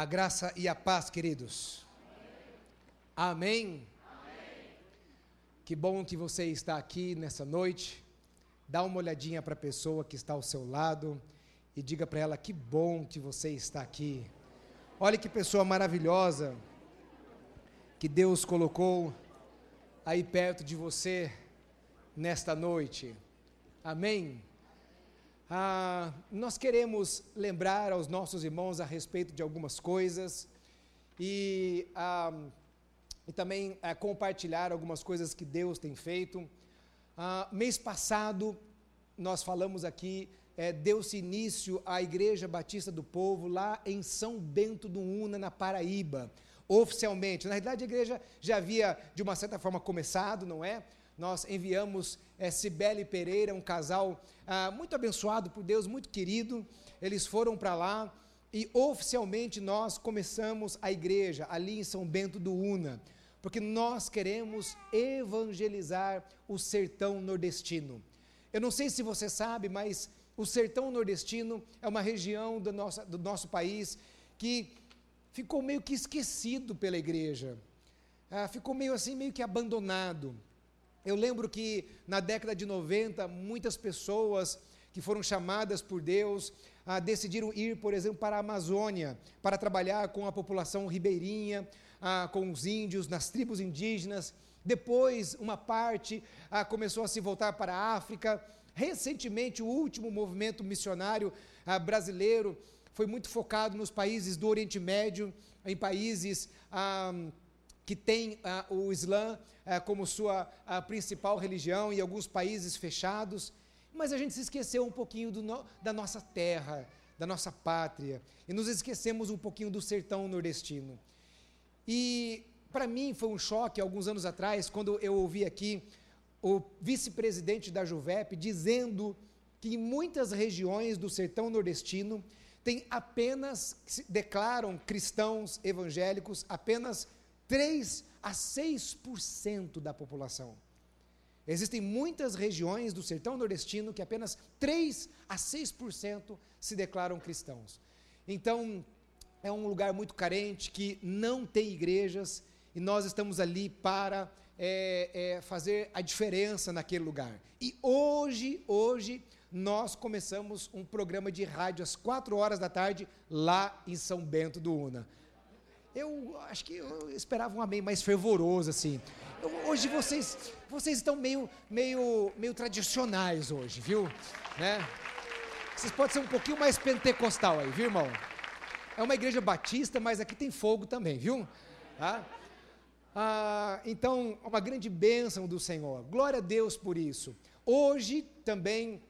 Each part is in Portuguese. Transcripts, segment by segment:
A graça e a paz, queridos. Amém. Amém. Que bom que você está aqui nessa noite. Dá uma olhadinha para a pessoa que está ao seu lado e diga para ela que bom que você está aqui. Olha que pessoa maravilhosa que Deus colocou aí perto de você nesta noite. Amém. Ah, nós queremos lembrar aos nossos irmãos a respeito de algumas coisas e, ah, e também ah, compartilhar algumas coisas que Deus tem feito. Ah, mês passado, nós falamos aqui, é, deu-se início à Igreja Batista do Povo lá em São Bento do Una, na Paraíba, oficialmente. Na realidade, a igreja já havia, de uma certa forma, começado, não é? Nós enviamos é, Cibele Pereira, um casal ah, muito abençoado por Deus, muito querido. Eles foram para lá e oficialmente nós começamos a igreja ali em São Bento do Una, porque nós queremos evangelizar o sertão nordestino. Eu não sei se você sabe, mas o sertão nordestino é uma região do nosso, do nosso país que ficou meio que esquecido pela igreja, ah, ficou meio assim, meio que abandonado. Eu lembro que na década de 90, muitas pessoas que foram chamadas por Deus ah, decidiram ir, por exemplo, para a Amazônia, para trabalhar com a população ribeirinha, ah, com os índios, nas tribos indígenas. Depois, uma parte ah, começou a se voltar para a África. Recentemente, o último movimento missionário ah, brasileiro foi muito focado nos países do Oriente Médio, em países ah, que têm ah, o Islã ah, como sua ah, principal religião e alguns países fechados, mas a gente se esqueceu um pouquinho no, da nossa terra, da nossa pátria, e nos esquecemos um pouquinho do sertão nordestino. E para mim foi um choque alguns anos atrás, quando eu ouvi aqui o vice-presidente da Juvep dizendo que em muitas regiões do sertão nordestino tem apenas, declaram cristãos evangélicos, apenas 3 a 6% da população. Existem muitas regiões do sertão nordestino que apenas 3 a 6% se declaram cristãos. Então, é um lugar muito carente que não tem igrejas e nós estamos ali para é, é, fazer a diferença naquele lugar. E hoje, hoje, nós começamos um programa de rádio às 4 horas da tarde lá em São Bento do Una. Eu acho que eu esperava um amém mais fervoroso, assim. Eu, hoje vocês, vocês estão meio, meio, meio tradicionais hoje, viu? Né? Vocês podem ser um pouquinho mais pentecostal aí, viu, irmão? É uma igreja batista, mas aqui tem fogo também, viu? Tá? Ah, então, uma grande bênção do Senhor. Glória a Deus por isso. Hoje também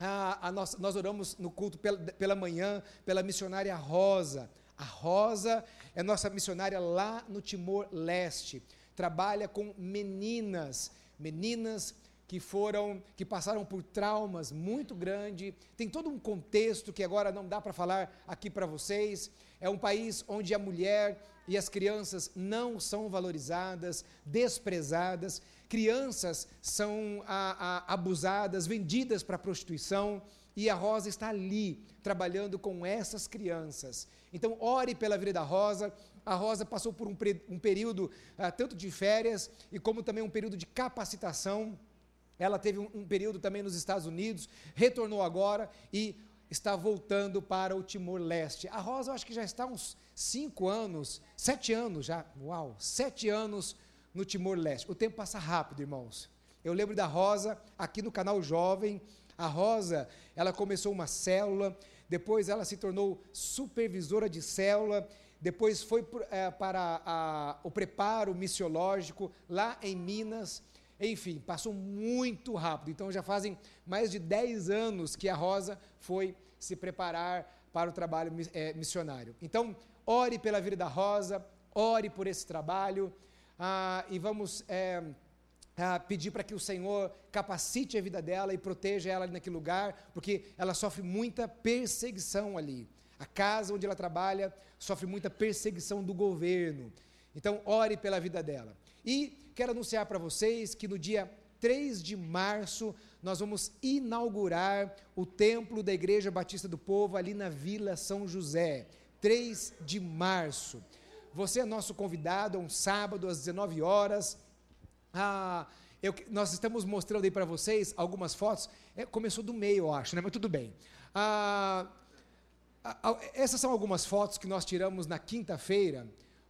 ah, nós oramos no culto pela, pela manhã pela missionária Rosa. A Rosa é nossa missionária lá no Timor-Leste. Trabalha com meninas, meninas que foram, que passaram por traumas muito grandes. Tem todo um contexto que agora não dá para falar aqui para vocês. É um país onde a mulher e as crianças não são valorizadas, desprezadas. Crianças são a, a, abusadas, vendidas para prostituição. E a Rosa está ali, trabalhando com essas crianças. Então, ore pela vida da Rosa. A Rosa passou por um, um período ah, tanto de férias e como também um período de capacitação. Ela teve um, um período também nos Estados Unidos, retornou agora e está voltando para o Timor-Leste. A Rosa, eu acho que já está uns cinco anos, sete anos já, uau, sete anos no Timor-Leste. O tempo passa rápido, irmãos. Eu lembro da Rosa aqui no canal Jovem. A Rosa, ela começou uma célula, depois ela se tornou supervisora de célula, depois foi é, para a, o preparo missiológico lá em Minas. Enfim, passou muito rápido. Então já fazem mais de 10 anos que a Rosa foi se preparar para o trabalho é, missionário. Então, ore pela vida da Rosa, ore por esse trabalho ah, e vamos. É, ah, pedir para que o Senhor capacite a vida dela e proteja ela ali naquele lugar, porque ela sofre muita perseguição ali. A casa onde ela trabalha sofre muita perseguição do governo. Então, ore pela vida dela. E quero anunciar para vocês que no dia 3 de março nós vamos inaugurar o templo da Igreja Batista do Povo ali na Vila São José. 3 de março. Você é nosso convidado, é um sábado às 19 horas. Ah, eu, nós estamos mostrando aí para vocês algumas fotos. É, começou do meio, eu acho, né? mas tudo bem. Ah, essas são algumas fotos que nós tiramos na quinta-feira.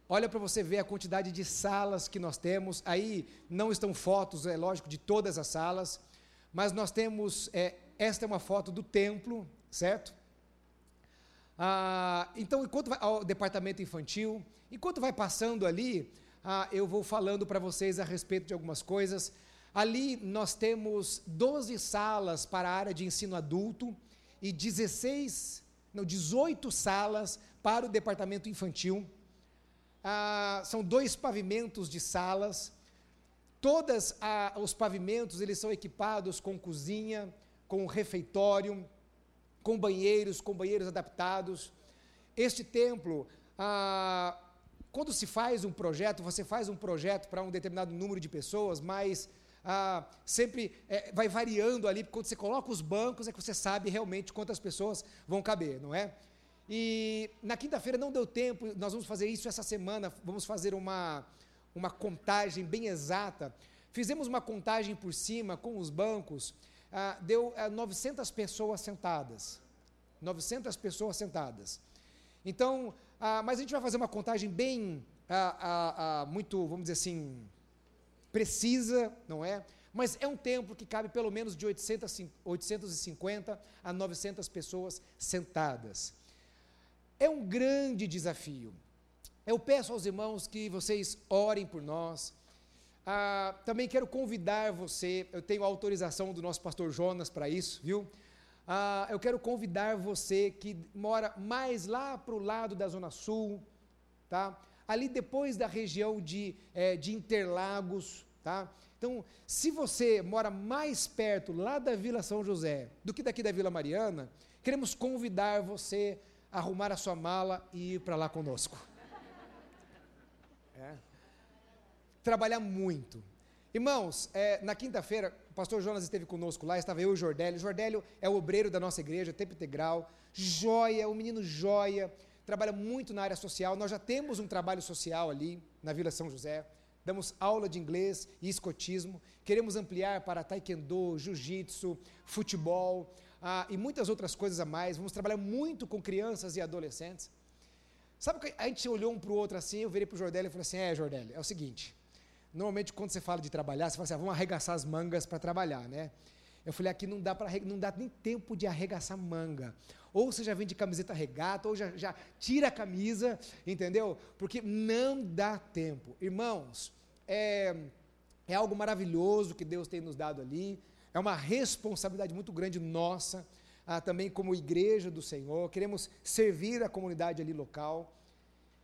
Olha para você ver a quantidade de salas que nós temos. Aí não estão fotos, é lógico, de todas as salas, mas nós temos. É, esta é uma foto do templo, certo? Ah, então, enquanto vai ao departamento infantil, enquanto vai passando ali, ah, eu vou falando para vocês a respeito de algumas coisas. Ali nós temos 12 salas para a área de ensino adulto e 16, não, 18 salas para o departamento infantil. Ah, são dois pavimentos de salas. Todos ah, os pavimentos eles são equipados com cozinha, com refeitório, com banheiros, com banheiros adaptados. Este templo, ah, quando se faz um projeto, você faz um projeto para um determinado número de pessoas, mas ah, sempre é, vai variando ali, quando você coloca os bancos é que você sabe realmente quantas pessoas vão caber, não é? E na quinta-feira não deu tempo, nós vamos fazer isso essa semana, vamos fazer uma, uma contagem bem exata. Fizemos uma contagem por cima com os bancos, ah, deu ah, 900 pessoas sentadas. 900 pessoas sentadas. Então, ah, mas a gente vai fazer uma contagem bem, ah, ah, ah, muito, vamos dizer assim, precisa, não é? Mas é um templo que cabe pelo menos de 800, 850 a 900 pessoas sentadas. É um grande desafio. Eu peço aos irmãos que vocês orem por nós. Ah, também quero convidar você, eu tenho autorização do nosso pastor Jonas para isso, viu? Ah, eu quero convidar você que mora mais lá para o lado da Zona Sul, tá? ali depois da região de, é, de Interlagos. Tá? Então, se você mora mais perto lá da Vila São José do que daqui da Vila Mariana, queremos convidar você a arrumar a sua mala e ir para lá conosco. É. Trabalhar muito. Irmãos, é, na quinta-feira, pastor Jonas esteve conosco lá, estava eu e o Jordélio. Jordélio é o obreiro da nossa igreja, tempo integral, joia, um menino joia, trabalha muito na área social. Nós já temos um trabalho social ali na Vila São José. Damos aula de inglês e escotismo. Queremos ampliar para taekwondo, jiu-jitsu, futebol ah, e muitas outras coisas a mais. Vamos trabalhar muito com crianças e adolescentes. Sabe que a gente olhou um para o outro assim, eu virei para o Jordélio e falei assim: é, Jordélio, é o seguinte Normalmente, quando você fala de trabalhar, você fala assim, ah, vamos arregaçar as mangas para trabalhar, né? Eu falei, aqui não dá, pra, não dá nem tempo de arregaçar manga. Ou você já vem de camiseta regata, ou já, já tira a camisa, entendeu? Porque não dá tempo. Irmãos, é, é algo maravilhoso que Deus tem nos dado ali. É uma responsabilidade muito grande nossa, ah, também como igreja do Senhor. Queremos servir a comunidade ali local.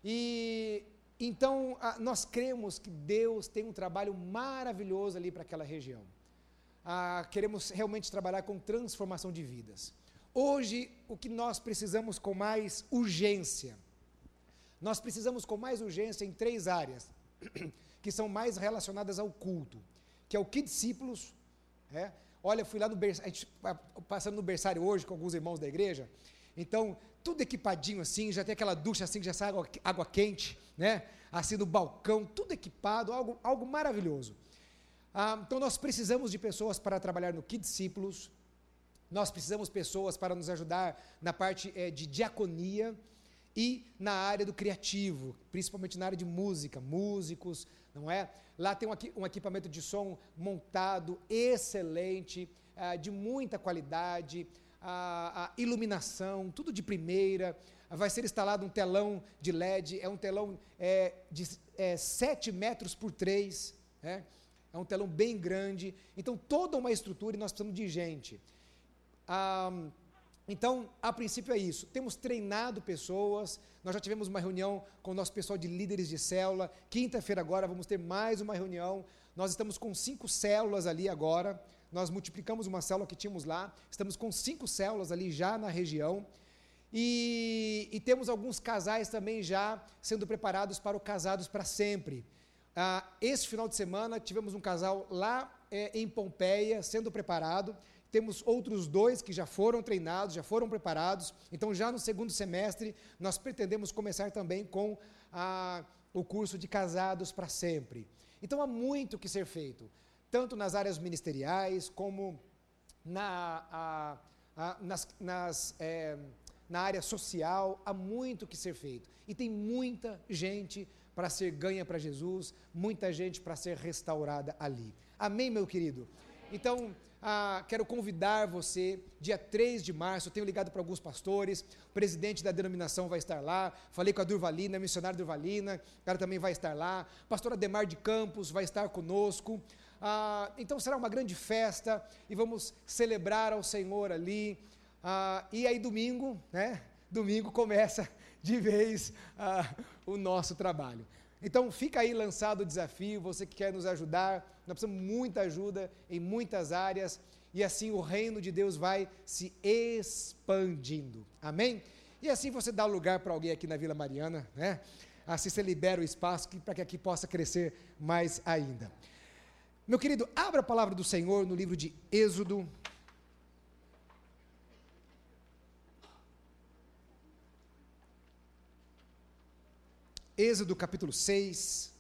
E então, nós cremos que Deus tem um trabalho maravilhoso ali para aquela região. Ah, queremos realmente trabalhar com transformação de vidas. Hoje, o que nós precisamos com mais urgência? Nós precisamos com mais urgência em três áreas, que são mais relacionadas ao culto, que é o que discípulos. É? Olha, fui lá no berçário, passando no berçário hoje com alguns irmãos da igreja, então, tudo equipadinho assim, já tem aquela ducha assim, que já sai água, água quente, né? Assim no balcão, tudo equipado, algo, algo maravilhoso. Ah, então, nós precisamos de pessoas para trabalhar no Que Discípulos, nós precisamos de pessoas para nos ajudar na parte é, de diaconia e na área do criativo, principalmente na área de música, músicos, não é? Lá tem um, um equipamento de som montado, excelente, ah, de muita qualidade, a, a iluminação, tudo de primeira. Vai ser instalado um telão de LED, é um telão é, de é, 7 metros por 3, é, é um telão bem grande. Então, toda uma estrutura e nós precisamos de gente. Ah, então, a princípio é isso. Temos treinado pessoas. Nós já tivemos uma reunião com o nosso pessoal de líderes de célula. Quinta-feira agora vamos ter mais uma reunião. Nós estamos com cinco células ali agora nós multiplicamos uma célula que tínhamos lá, estamos com cinco células ali já na região. E, e temos alguns casais também já sendo preparados para o Casados para Sempre. Ah, esse final de semana tivemos um casal lá é, em Pompeia sendo preparado. temos outros dois que já foram treinados, já foram preparados. Então, já no segundo semestre, nós pretendemos começar também com a, o curso de casados para sempre. Então, há muito que ser feito, tanto nas áreas ministeriais, como na, a, a, nas, nas, é, na área social, há muito que ser feito. E tem muita gente para ser ganha para Jesus, muita gente para ser restaurada ali. Amém, meu querido? Então, ah, quero convidar você, dia 3 de março, tenho ligado para alguns pastores, o presidente da denominação vai estar lá, falei com a Durvalina, missionária Durvalina, ela também vai estar lá, pastor Ademar de Campos vai estar conosco, ah, então será uma grande festa e vamos celebrar ao Senhor ali, ah, e aí domingo, né, domingo começa de vez ah, o nosso trabalho. Então fica aí lançado o desafio, você que quer nos ajudar, nós precisamos de muita ajuda em muitas áreas e assim o reino de Deus vai se expandindo. Amém? E assim você dá lugar para alguém aqui na Vila Mariana, né? Assim você libera o espaço para que aqui possa crescer mais ainda. Meu querido, abra a palavra do Senhor no livro de Êxodo, Êxodo capítulo 6.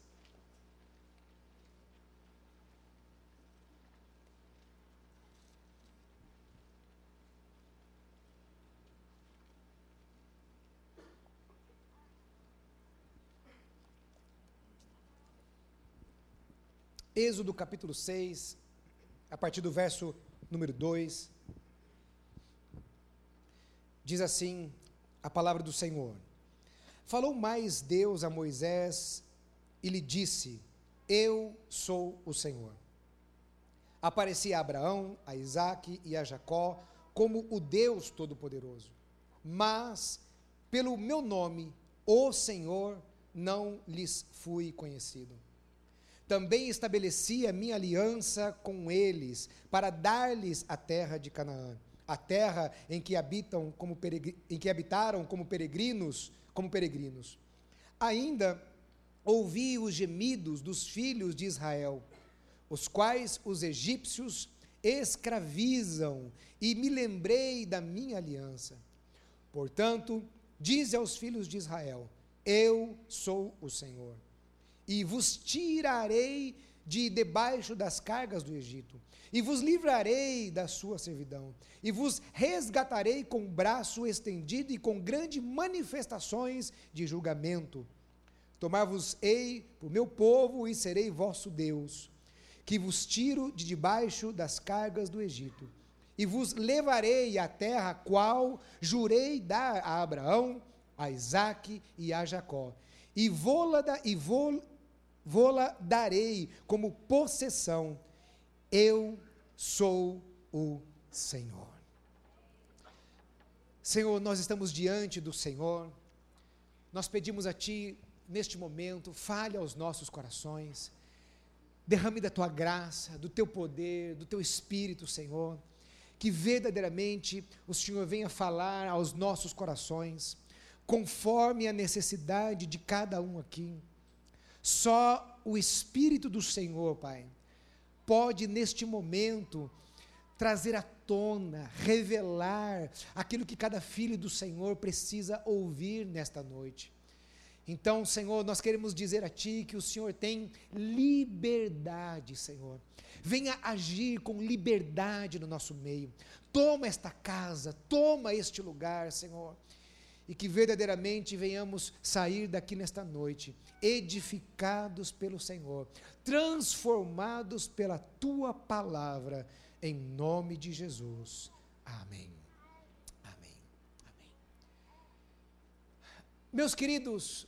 Êxodo capítulo 6, a partir do verso número 2, diz assim a palavra do Senhor. Falou mais Deus a Moisés e lhe disse: Eu sou o Senhor. Apareci a Abraão, a Isaque e a Jacó como o Deus Todo-Poderoso. Mas, pelo meu nome, o Senhor, não lhes fui conhecido. Também estabeleci a minha aliança com eles, para dar-lhes a terra de Canaã, a terra em que habitam como em que habitaram como peregrinos como peregrinos. Ainda ouvi os gemidos dos filhos de Israel, os quais os egípcios escravizam, e me lembrei da minha aliança. Portanto, dize aos filhos de Israel: Eu sou o Senhor, e vos tirarei de debaixo das cargas do Egito, e vos livrarei da sua servidão, e vos resgatarei com braço estendido e com grandes manifestações de julgamento. Tomar-vos-ei por meu povo e serei vosso Deus, que vos tiro de debaixo das cargas do Egito, e vos levarei à terra qual jurei dar a Abraão, a Isaque e a Jacó, e vou-la e vou vou-la darei como possessão. Eu sou o Senhor. Senhor, nós estamos diante do Senhor. Nós pedimos a Ti, neste momento, fale aos nossos corações. Derrame da Tua graça, do Teu poder, do Teu Espírito, Senhor. Que verdadeiramente o Senhor venha falar aos nossos corações, conforme a necessidade de cada um aqui. Só o Espírito do Senhor, Pai, pode neste momento trazer à tona, revelar aquilo que cada filho do Senhor precisa ouvir nesta noite. Então, Senhor, nós queremos dizer a Ti que o Senhor tem liberdade, Senhor. Venha agir com liberdade no nosso meio. Toma esta casa, toma este lugar, Senhor e que verdadeiramente venhamos sair daqui nesta noite edificados pelo Senhor, transformados pela tua palavra, em nome de Jesus. Amém. Amém. Amém. Meus queridos,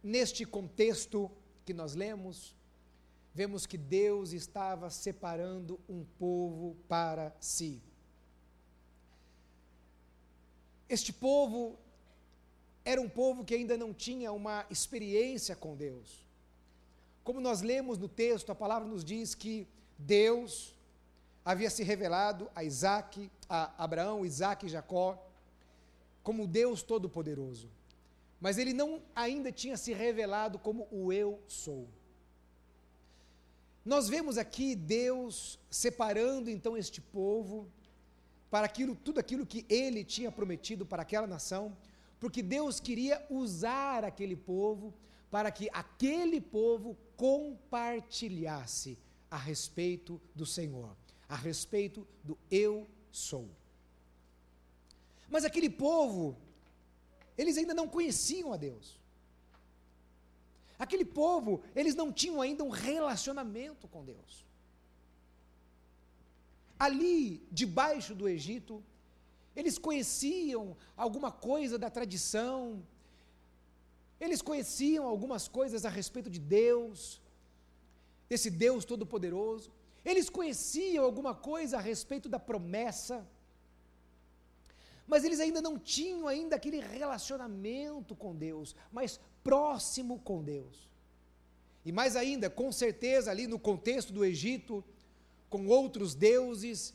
neste contexto que nós lemos, vemos que Deus estava separando um povo para si. Este povo era um povo que ainda não tinha uma experiência com Deus. Como nós lemos no texto, a palavra nos diz que Deus havia se revelado a Isaac, a Abraão, Isaac e Jacó, como Deus Todo-Poderoso. Mas ele não ainda tinha se revelado como o eu sou. Nós vemos aqui Deus separando então este povo para aquilo, tudo aquilo que ele tinha prometido para aquela nação, porque Deus queria usar aquele povo para que aquele povo compartilhasse a respeito do Senhor, a respeito do eu sou. Mas aquele povo, eles ainda não conheciam a Deus. Aquele povo, eles não tinham ainda um relacionamento com Deus. Ali, debaixo do Egito, eles conheciam alguma coisa da tradição, eles conheciam algumas coisas a respeito de Deus, desse Deus Todo-Poderoso, eles conheciam alguma coisa a respeito da promessa, mas eles ainda não tinham ainda aquele relacionamento com Deus, mas próximo com Deus. E mais ainda, com certeza, ali no contexto do Egito, com outros deuses,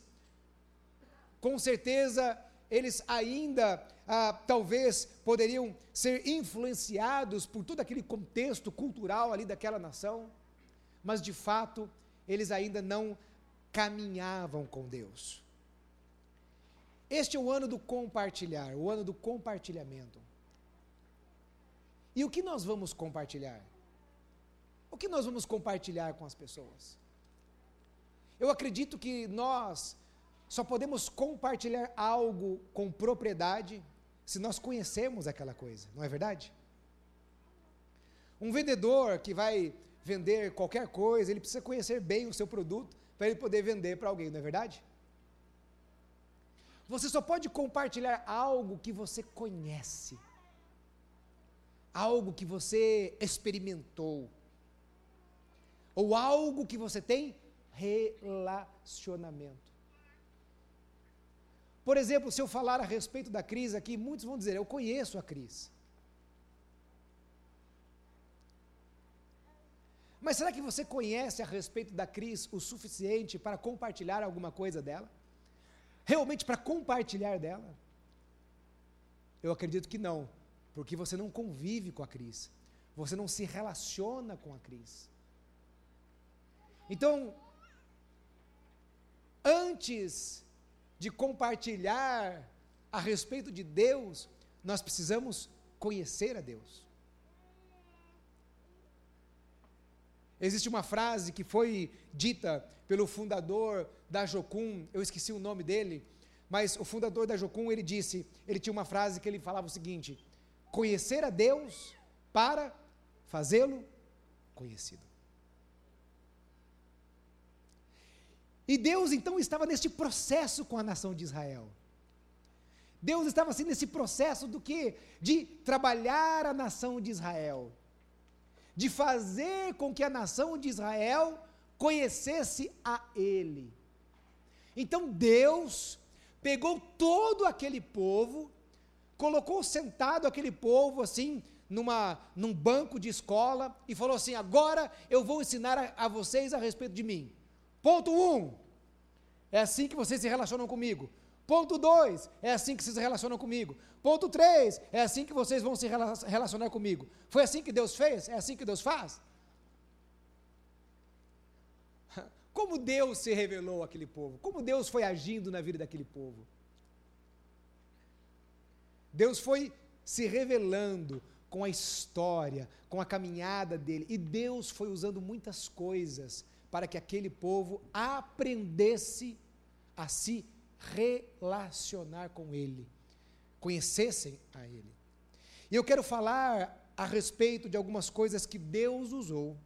com certeza eles ainda ah, talvez poderiam ser influenciados por todo aquele contexto cultural ali daquela nação, mas de fato eles ainda não caminhavam com Deus. Este é o ano do compartilhar, o ano do compartilhamento. E o que nós vamos compartilhar? O que nós vamos compartilhar com as pessoas? Eu acredito que nós só podemos compartilhar algo com propriedade se nós conhecemos aquela coisa, não é verdade? Um vendedor que vai vender qualquer coisa, ele precisa conhecer bem o seu produto para ele poder vender para alguém, não é verdade? Você só pode compartilhar algo que você conhece algo que você experimentou, ou algo que você tem relacionamento. Por exemplo, se eu falar a respeito da crise aqui, muitos vão dizer: Eu conheço a crise. Mas será que você conhece a respeito da crise o suficiente para compartilhar alguma coisa dela? Realmente para compartilhar dela? Eu acredito que não porque você não convive com a crise, você não se relaciona com a crise. Então, antes de compartilhar a respeito de Deus, nós precisamos conhecer a Deus. Existe uma frase que foi dita pelo fundador da Jocum, eu esqueci o nome dele, mas o fundador da Jocum, ele disse, ele tinha uma frase que ele falava o seguinte: conhecer a Deus para fazê-lo conhecido. E Deus então estava neste processo com a nação de Israel. Deus estava assim nesse processo do que? De trabalhar a nação de Israel. De fazer com que a nação de Israel conhecesse a Ele. Então Deus pegou todo aquele povo colocou sentado aquele povo assim, numa, num banco de escola, e falou assim: agora eu vou ensinar a, a vocês a respeito de mim. Ponto 1. Um, é assim que vocês se relacionam comigo. Ponto 2, é assim que vocês se relacionam comigo. Ponto 3, é assim que vocês vão se relacionar comigo. Foi assim que Deus fez? É assim que Deus faz? Como Deus se revelou àquele povo? Como Deus foi agindo na vida daquele povo? Deus foi se revelando com a história, com a caminhada dele, e Deus foi usando muitas coisas para que aquele povo aprendesse a se relacionar com ele, conhecessem a ele. E eu quero falar a respeito de algumas coisas que Deus usou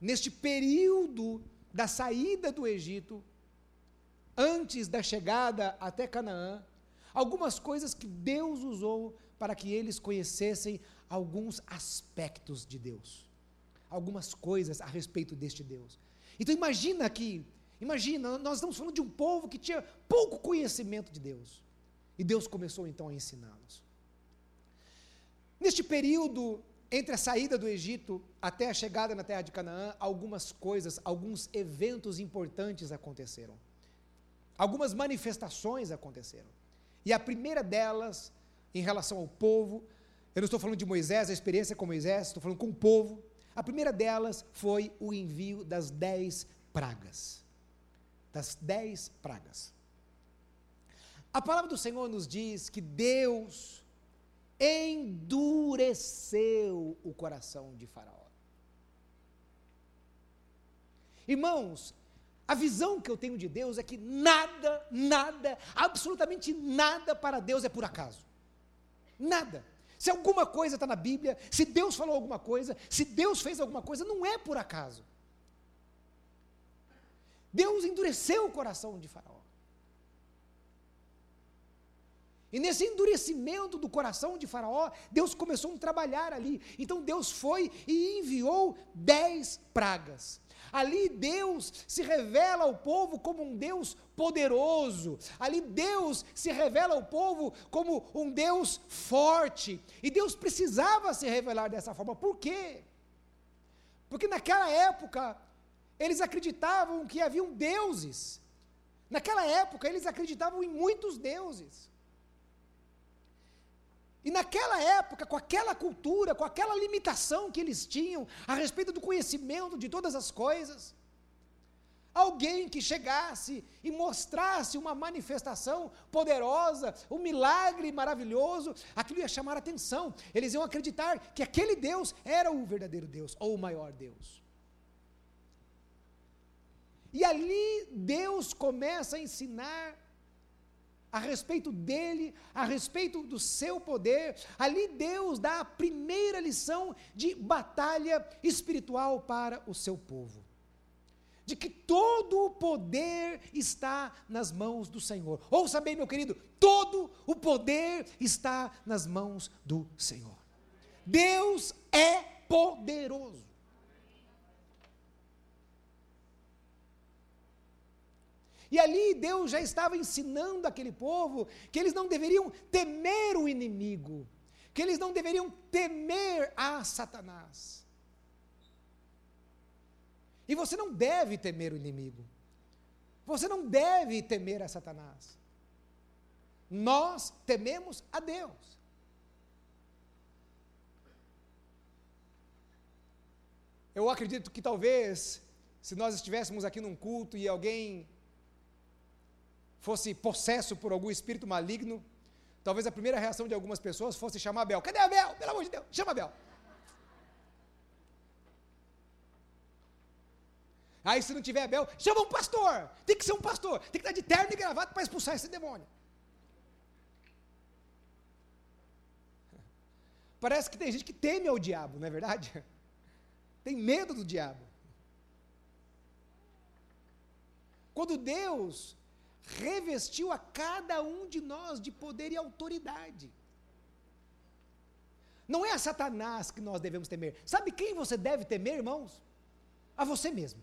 neste período da saída do Egito, antes da chegada até Canaã, algumas coisas que Deus usou para que eles conhecessem alguns aspectos de Deus, algumas coisas a respeito deste Deus. Então imagina que, imagina, nós estamos falando de um povo que tinha pouco conhecimento de Deus. E Deus começou então a ensiná-los. Neste período entre a saída do Egito até a chegada na terra de Canaã, algumas coisas, alguns eventos importantes aconteceram. Algumas manifestações aconteceram. E a primeira delas, em relação ao povo, eu não estou falando de Moisés, a experiência com Moisés, estou falando com o povo. A primeira delas foi o envio das dez pragas. Das dez pragas. A palavra do Senhor nos diz que Deus endureceu o coração de Faraó. Irmãos, a visão que eu tenho de Deus é que nada, nada, absolutamente nada para Deus é por acaso. Nada. Se alguma coisa está na Bíblia, se Deus falou alguma coisa, se Deus fez alguma coisa, não é por acaso. Deus endureceu o coração de Faraó. E nesse endurecimento do coração de Faraó, Deus começou a trabalhar ali. Então Deus foi e enviou dez pragas. Ali Deus se revela ao povo como um Deus poderoso. Ali Deus se revela ao povo como um Deus forte. E Deus precisava se revelar dessa forma. Por quê? Porque naquela época eles acreditavam que haviam deuses. Naquela época eles acreditavam em muitos deuses. E naquela época, com aquela cultura, com aquela limitação que eles tinham a respeito do conhecimento de todas as coisas, alguém que chegasse e mostrasse uma manifestação poderosa, um milagre maravilhoso, aquilo ia chamar a atenção. Eles iam acreditar que aquele Deus era o verdadeiro Deus, ou o maior Deus. E ali Deus começa a ensinar a respeito dele, a respeito do seu poder. Ali Deus dá a primeira lição de batalha espiritual para o seu povo. De que todo o poder está nas mãos do Senhor. Ouça bem, meu querido, todo o poder está nas mãos do Senhor. Deus é poderoso. E ali Deus já estava ensinando aquele povo que eles não deveriam temer o inimigo, que eles não deveriam temer a Satanás. E você não deve temer o inimigo. Você não deve temer a Satanás. Nós tememos a Deus. Eu acredito que talvez, se nós estivéssemos aqui num culto e alguém fosse possesso por algum espírito maligno, talvez a primeira reação de algumas pessoas fosse chamar Abel. Cadê Abel? Pelo amor de Deus, chama Abel. Aí se não tiver Abel, chama um pastor. Tem que ser um pastor. Tem que estar de terno e gravata para expulsar esse demônio. Parece que tem gente que teme ao diabo, não é verdade? Tem medo do diabo. Quando Deus revestiu a cada um de nós de poder e autoridade. Não é a Satanás que nós devemos temer. Sabe quem você deve temer, irmãos? A você mesmo.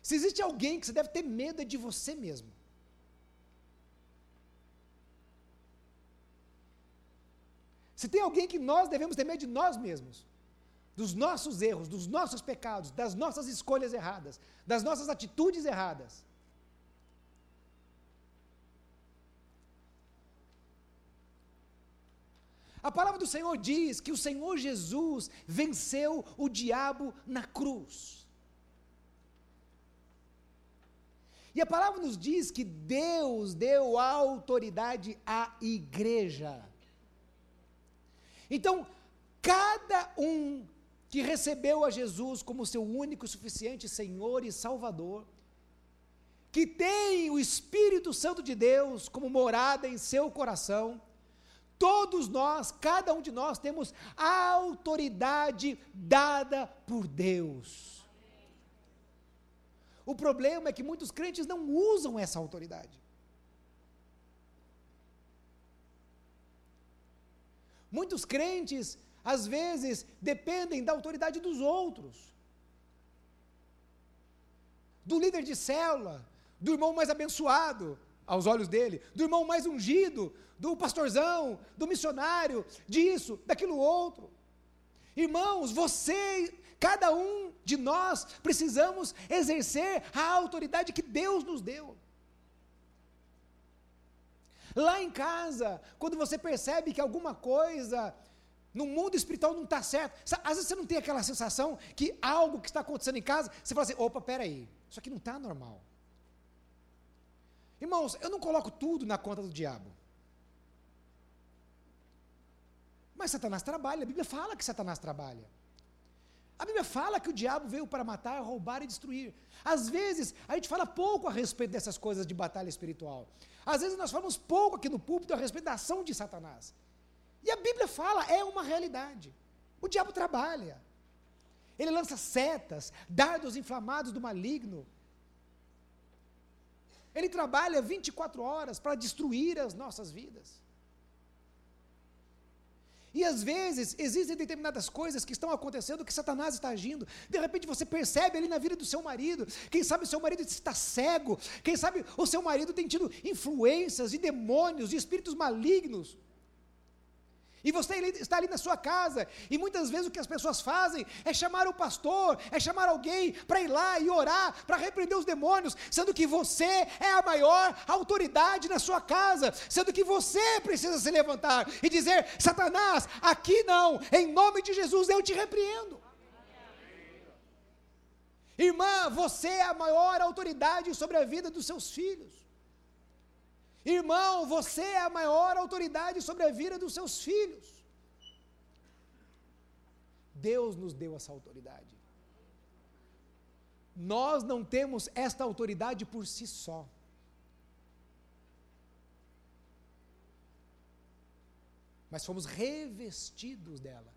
Se existe alguém que você deve ter medo, é de você mesmo. Se tem alguém que nós devemos temer de nós mesmos, dos nossos erros, dos nossos pecados, das nossas escolhas erradas, das nossas atitudes erradas. A palavra do Senhor diz que o Senhor Jesus venceu o diabo na cruz. E a palavra nos diz que Deus deu autoridade à igreja. Então, cada um que recebeu a Jesus como seu único e suficiente Senhor e Salvador, que tem o Espírito Santo de Deus como morada em seu coração, todos nós, cada um de nós, temos a autoridade dada por Deus. O problema é que muitos crentes não usam essa autoridade. Muitos crentes às vezes, dependem da autoridade dos outros. Do líder de célula, do irmão mais abençoado, aos olhos dele, do irmão mais ungido, do pastorzão, do missionário, disso, daquilo outro. Irmãos, você, cada um de nós, precisamos exercer a autoridade que Deus nos deu. Lá em casa, quando você percebe que alguma coisa no mundo espiritual não está certo. Às vezes você não tem aquela sensação que algo que está acontecendo em casa, você fala assim: opa, peraí, isso aqui não está normal. Irmãos, eu não coloco tudo na conta do diabo. Mas Satanás trabalha, a Bíblia fala que Satanás trabalha. A Bíblia fala que o diabo veio para matar, roubar e destruir. Às vezes, a gente fala pouco a respeito dessas coisas de batalha espiritual. Às vezes, nós falamos pouco aqui no púlpito a respeito da ação de Satanás. E a Bíblia fala, é uma realidade. O diabo trabalha. Ele lança setas, dardos inflamados do maligno. Ele trabalha 24 horas para destruir as nossas vidas. E às vezes existem determinadas coisas que estão acontecendo que Satanás está agindo. De repente você percebe ali na vida do seu marido. Quem sabe o seu marido está cego. Quem sabe o seu marido tem tido influências de demônios, de espíritos malignos. E você está ali na sua casa, e muitas vezes o que as pessoas fazem é chamar o pastor, é chamar alguém para ir lá e orar, para repreender os demônios, sendo que você é a maior autoridade na sua casa, sendo que você precisa se levantar e dizer: Satanás, aqui não, em nome de Jesus eu te repreendo. Irmã, você é a maior autoridade sobre a vida dos seus filhos. Irmão, você é a maior autoridade sobre a vida dos seus filhos. Deus nos deu essa autoridade. Nós não temos esta autoridade por si só. Mas fomos revestidos dela.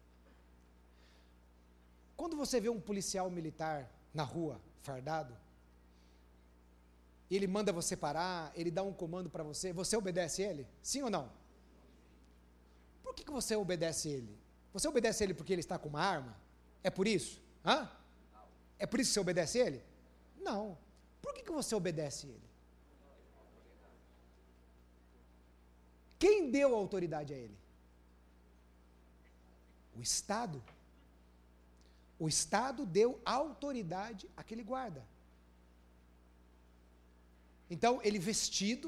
Quando você vê um policial militar na rua, fardado, ele manda você parar, ele dá um comando para você, você obedece ele? Sim ou não? Por que, que você obedece ele? Você obedece ele porque ele está com uma arma? É por isso? Hã? É por isso que você obedece ele? Não. Por que, que você obedece ele? Quem deu autoridade a ele? O Estado. O Estado deu autoridade àquele guarda. Então, ele vestido,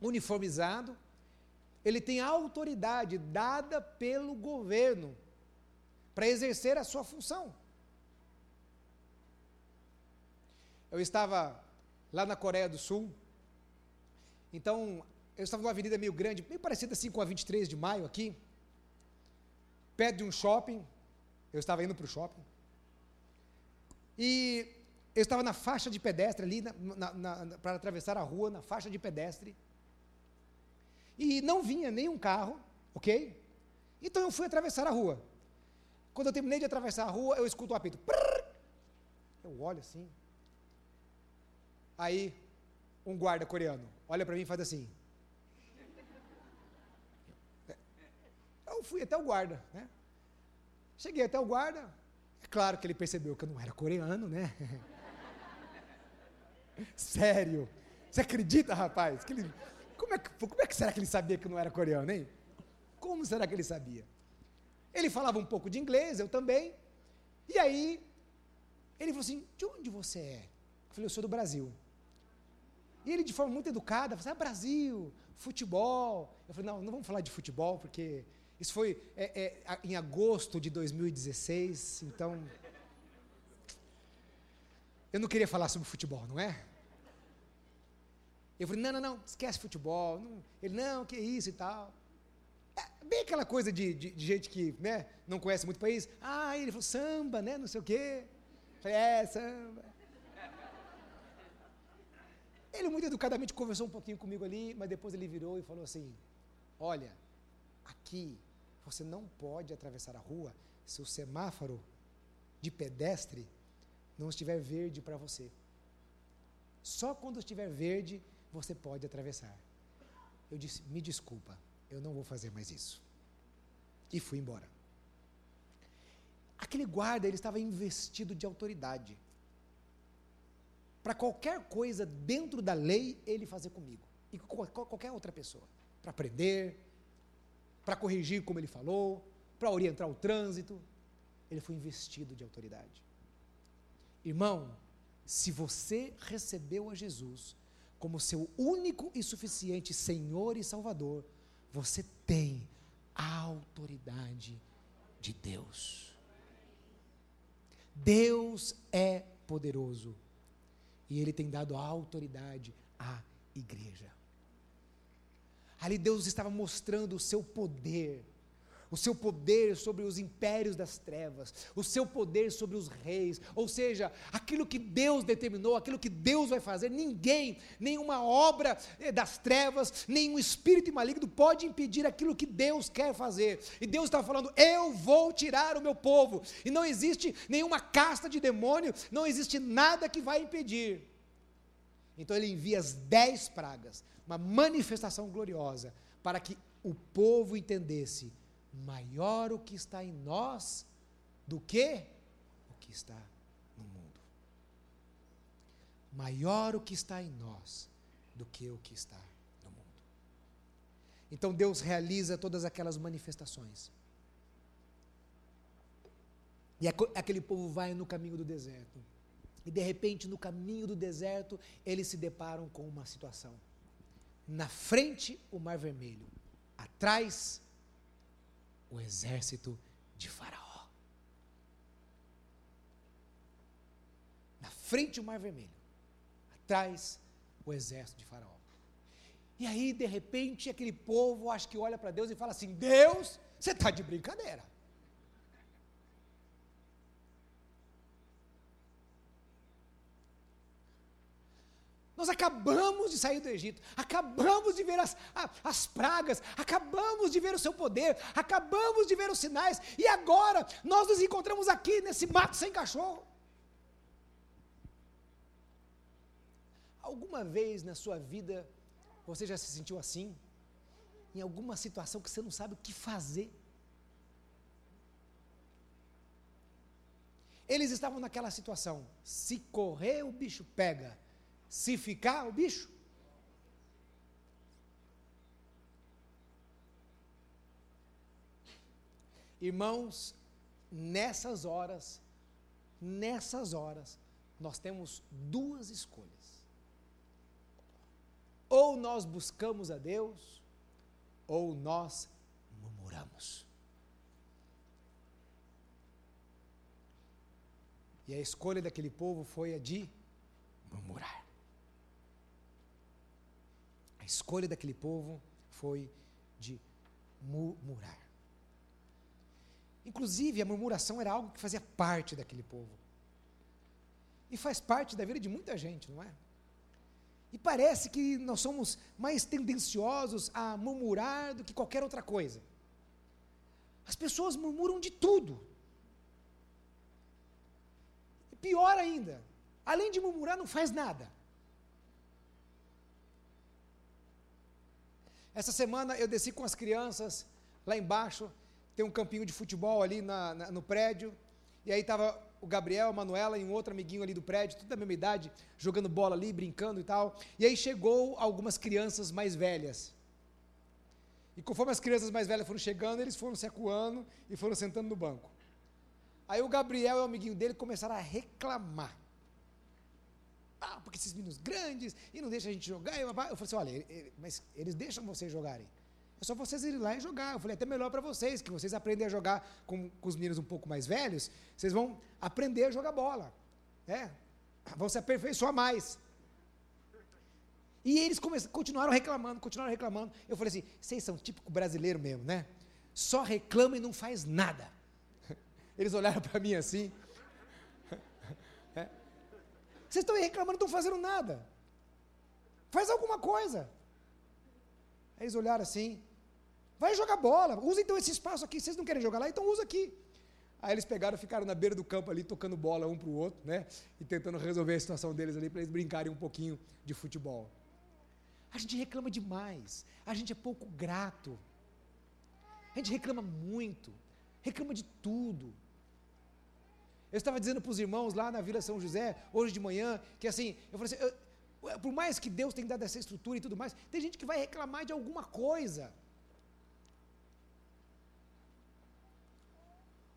uniformizado, ele tem autoridade dada pelo governo para exercer a sua função. Eu estava lá na Coreia do Sul, então eu estava numa avenida meio grande, meio parecida assim com a 23 de maio aqui, perto de um shopping, eu estava indo para o shopping, e eu estava na faixa de pedestre ali, para atravessar a rua, na faixa de pedestre. E não vinha nenhum carro, ok? Então eu fui atravessar a rua. Quando eu terminei de atravessar a rua, eu escuto o um apito. Eu olho assim. Aí, um guarda coreano olha para mim e faz assim. Eu fui até o guarda, né? Cheguei até o guarda. É claro que ele percebeu que eu não era coreano, né? Sério? Você acredita, rapaz? Que ele, como, é que, como é que será que ele sabia que não era coreano, hein? Como será que ele sabia? Ele falava um pouco de inglês, eu também. E aí, ele falou assim: De onde você é? Eu falei: Eu sou do Brasil. E ele, de forma muito educada, falou assim: Ah, Brasil, futebol. Eu falei: Não, não vamos falar de futebol, porque isso foi é, é, em agosto de 2016, então. Eu não queria falar sobre futebol, não é? Eu falei, não, não, não, esquece futebol. Não. Ele, não, que isso e tal. É bem aquela coisa de, de, de, gente que né, não conhece muito o país. Ah, ele falou, samba, né, não sei o quê. Eu falei, é, samba. Ele muito educadamente conversou um pouquinho comigo ali, mas depois ele virou e falou assim, olha, aqui você não pode atravessar a rua se o semáforo de pedestre não estiver verde para você. Só quando estiver verde você pode atravessar. Eu disse: me desculpa, eu não vou fazer mais isso. E fui embora. Aquele guarda, ele estava investido de autoridade. Para qualquer coisa dentro da lei, ele fazer comigo. E com qualquer outra pessoa. Para aprender, para corrigir como ele falou, para orientar o trânsito. Ele foi investido de autoridade. Irmão, se você recebeu a Jesus, como seu único e suficiente Senhor e Salvador, você tem a autoridade de Deus. Deus é poderoso e Ele tem dado a autoridade a igreja. Ali Deus estava mostrando o seu poder, o seu poder sobre os impérios das trevas, o seu poder sobre os reis, ou seja, aquilo que Deus determinou, aquilo que Deus vai fazer, ninguém, nenhuma obra eh, das trevas, nenhum espírito maligno pode impedir aquilo que Deus quer fazer. E Deus está falando: eu vou tirar o meu povo, e não existe nenhuma casta de demônio, não existe nada que vai impedir. Então ele envia as dez pragas, uma manifestação gloriosa, para que o povo entendesse maior o que está em nós do que o que está no mundo. Maior o que está em nós do que o que está no mundo. Então Deus realiza todas aquelas manifestações. E aquele povo vai no caminho do deserto. E de repente, no caminho do deserto, eles se deparam com uma situação. Na frente, o Mar Vermelho. Atrás, o exército de Faraó. Na frente o Mar Vermelho, atrás o exército de Faraó. E aí, de repente, aquele povo acho que olha para Deus e fala assim: Deus, você está de brincadeira. Nós acabamos de sair do Egito, acabamos de ver as, as pragas, acabamos de ver o seu poder, acabamos de ver os sinais, e agora nós nos encontramos aqui nesse mato sem cachorro. Alguma vez na sua vida você já se sentiu assim? Em alguma situação que você não sabe o que fazer? Eles estavam naquela situação: se correr, o bicho pega se ficar o bicho. Irmãos, nessas horas, nessas horas, nós temos duas escolhas. Ou nós buscamos a Deus, ou nós murmuramos. E a escolha daquele povo foi a de murmurar escolha daquele povo foi de murmurar. Inclusive, a murmuração era algo que fazia parte daquele povo. E faz parte da vida de muita gente, não é? E parece que nós somos mais tendenciosos a murmurar do que qualquer outra coisa. As pessoas murmuram de tudo. E pior ainda, além de murmurar, não faz nada. Essa semana eu desci com as crianças lá embaixo, tem um campinho de futebol ali na, na, no prédio, e aí estava o Gabriel, a Manuela e um outro amiguinho ali do prédio, tudo da mesma idade, jogando bola ali, brincando e tal. E aí chegou algumas crianças mais velhas. E conforme as crianças mais velhas foram chegando, eles foram se acuando e foram sentando no banco. Aí o Gabriel e o amiguinho dele começaram a reclamar. Ah, porque esses meninos grandes e não deixam a gente jogar. Eu, falei assim: olha, mas eles deixam vocês jogarem. É só vocês irem lá e jogar. Eu falei, até melhor para vocês, que vocês aprendem a jogar com, com, os meninos um pouco mais velhos, vocês vão aprender a jogar bola. É, vão se aperfeiçoar mais. E eles continuaram reclamando, continuaram reclamando. Eu falei assim: vocês são típico brasileiro mesmo, né? Só reclama e não faz nada. Eles olharam para mim assim. Vocês estão aí reclamando, não estão fazendo nada. Faz alguma coisa. Aí eles olharam assim. Vai jogar bola. Usa então esse espaço aqui. Vocês não querem jogar lá? Então usa aqui. Aí eles pegaram, ficaram na beira do campo ali, tocando bola um para o outro, né? E tentando resolver a situação deles ali, para eles brincarem um pouquinho de futebol. A gente reclama demais. A gente é pouco grato. A gente reclama muito. Reclama de tudo. Eu estava dizendo para os irmãos lá na Vila São José, hoje de manhã, que assim, eu falei assim, eu, por mais que Deus tenha dado essa estrutura e tudo mais, tem gente que vai reclamar de alguma coisa.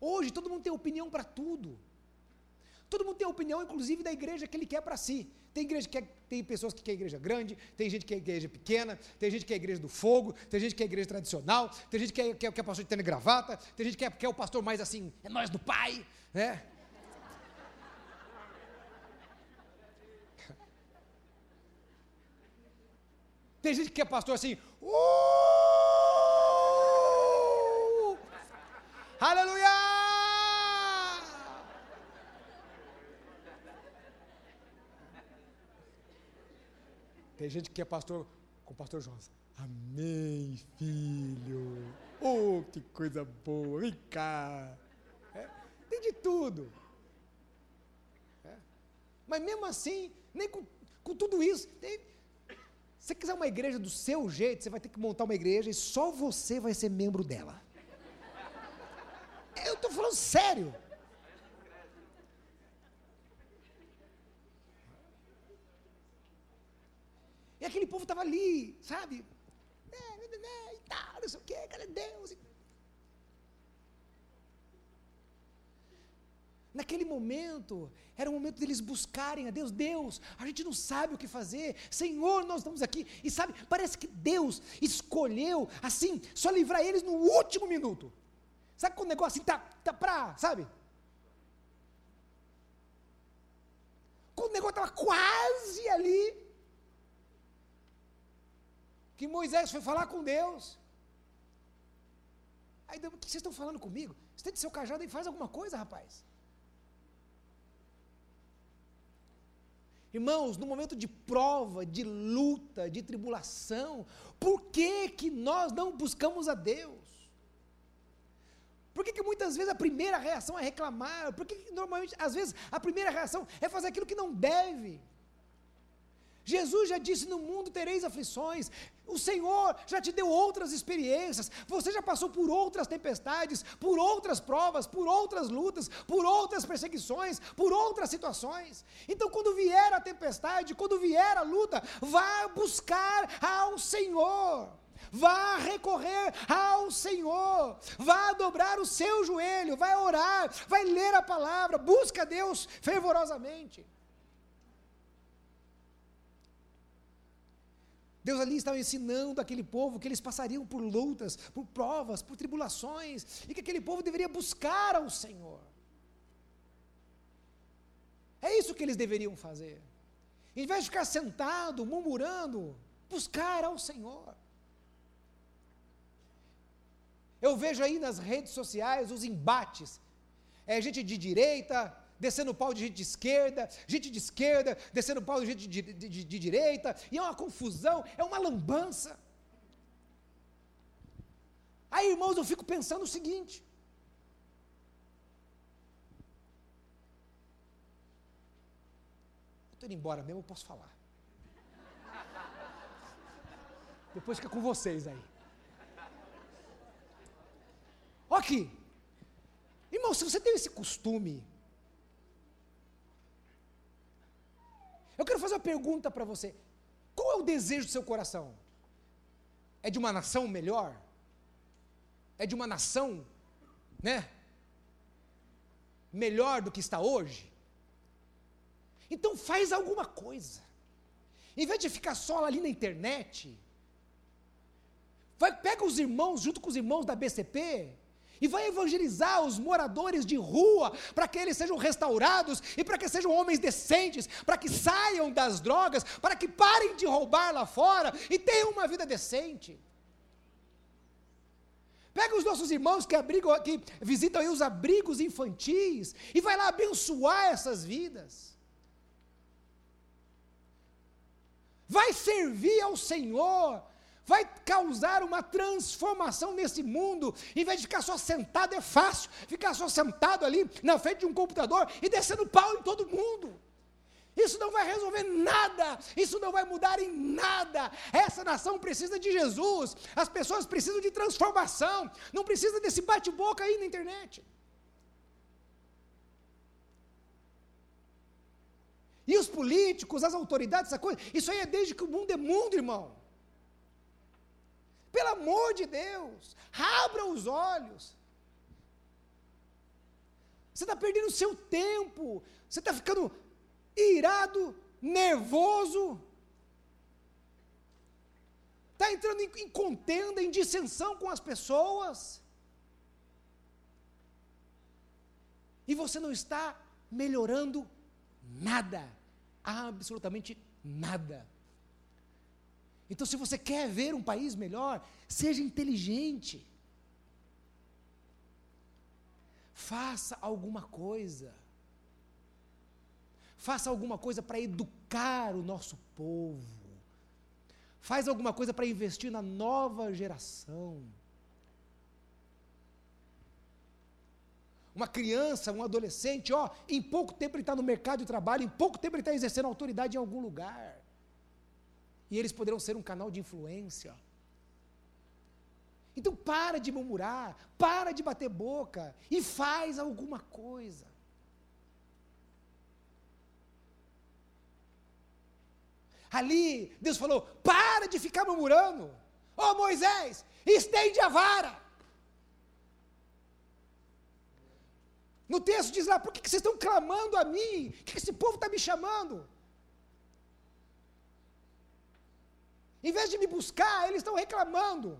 Hoje todo mundo tem opinião para tudo. Todo mundo tem opinião, inclusive da igreja que ele quer para si. Tem igreja que quer, tem pessoas que querem igreja grande, tem gente que quer igreja pequena, tem gente que quer igreja do fogo, tem gente que quer igreja tradicional, tem gente que quer, quer, quer pastor de tênis gravata, tem gente que quer, quer o pastor mais assim, é nós do pai, né? Tem gente que é pastor assim, uh! aleluia! Tem gente que é pastor com o pastor Jonas. Amém, filho. Oh, que coisa boa. Vem cá. É, tem de tudo. É. Mas mesmo assim, nem com, com tudo isso, tem, se você quiser uma igreja do seu jeito, você vai ter que montar uma igreja e só você vai ser membro dela. Eu estou falando sério. E aquele povo estava ali, sabe? É, né, né, né, e tal, não sei o quê, cadê Deus? Naquele momento, era o momento deles buscarem a Deus. Deus, a gente não sabe o que fazer. Senhor, nós estamos aqui. E sabe, parece que Deus escolheu, assim, só livrar eles no último minuto. Sabe quando o negócio assim tá, tá pra, sabe? Quando o negócio estava quase ali, que Moisés foi falar com Deus. Aí, o que vocês estão falando comigo? Você tem seu cajado e faz alguma coisa, rapaz. Irmãos, no momento de prova, de luta, de tribulação, por que, que nós não buscamos a Deus? Por que, que muitas vezes a primeira reação é reclamar? Por que, que normalmente, às vezes, a primeira reação é fazer aquilo que não deve? Jesus já disse: no mundo tereis aflições. O Senhor já te deu outras experiências. Você já passou por outras tempestades, por outras provas, por outras lutas, por outras perseguições, por outras situações. Então, quando vier a tempestade, quando vier a luta, vá buscar ao Senhor. Vá recorrer ao Senhor, vá dobrar o seu joelho, vai orar, vai ler a palavra, busca Deus fervorosamente. Deus ali estava ensinando aquele povo que eles passariam por lutas, por provas, por tribulações, e que aquele povo deveria buscar ao Senhor. É isso que eles deveriam fazer. Em vez de ficar sentado, murmurando, buscar ao Senhor. Eu vejo aí nas redes sociais os embates. É gente de direita, descendo pau de gente de esquerda, gente de esquerda, descendo o pau de gente de, de, de, de direita, e é uma confusão, é uma lambança. Aí, irmãos, eu fico pensando o seguinte: estou indo embora mesmo, eu posso falar. Depois fica com vocês aí. Aqui. Irmão, se você tem esse costume Eu quero fazer uma pergunta para você. Qual é o desejo do seu coração? É de uma nação melhor? É de uma nação, né? Melhor do que está hoje? Então faz alguma coisa. Em vez de ficar só ali na internet, vai, pega os irmãos junto com os irmãos da BCP, e vai evangelizar os moradores de rua para que eles sejam restaurados e para que sejam homens decentes, para que saiam das drogas, para que parem de roubar lá fora e tenham uma vida decente. Pega os nossos irmãos que, abrigam, que visitam os abrigos infantis e vai lá abençoar essas vidas. Vai servir ao Senhor vai causar uma transformação nesse mundo. Em vez de ficar só sentado, é fácil ficar só sentado ali na frente de um computador e descendo pau em todo mundo. Isso não vai resolver nada, isso não vai mudar em nada. Essa nação precisa de Jesus, as pessoas precisam de transformação, não precisa desse bate-boca aí na internet. E os políticos, as autoridades, essa coisa, isso aí é desde que o mundo é mundo, irmão. Pelo amor de Deus, abra os olhos. Você está perdendo o seu tempo, você está ficando irado, nervoso, está entrando em, em contenda, em dissensão com as pessoas, e você não está melhorando nada, absolutamente nada. Então, se você quer ver um país melhor, seja inteligente. Faça alguma coisa. Faça alguma coisa para educar o nosso povo. Faz alguma coisa para investir na nova geração. Uma criança, um adolescente, ó, em pouco tempo ele está no mercado de trabalho, em pouco tempo ele está exercendo autoridade em algum lugar. E eles poderão ser um canal de influência. Então para de murmurar, para de bater boca e faz alguma coisa. Ali, Deus falou: para de ficar murmurando. Ô oh, Moisés, estende a vara. No texto diz lá: por que, vocês estão clamando a mim? Por que esse povo está me chamando? Em vez de me buscar, eles estão reclamando.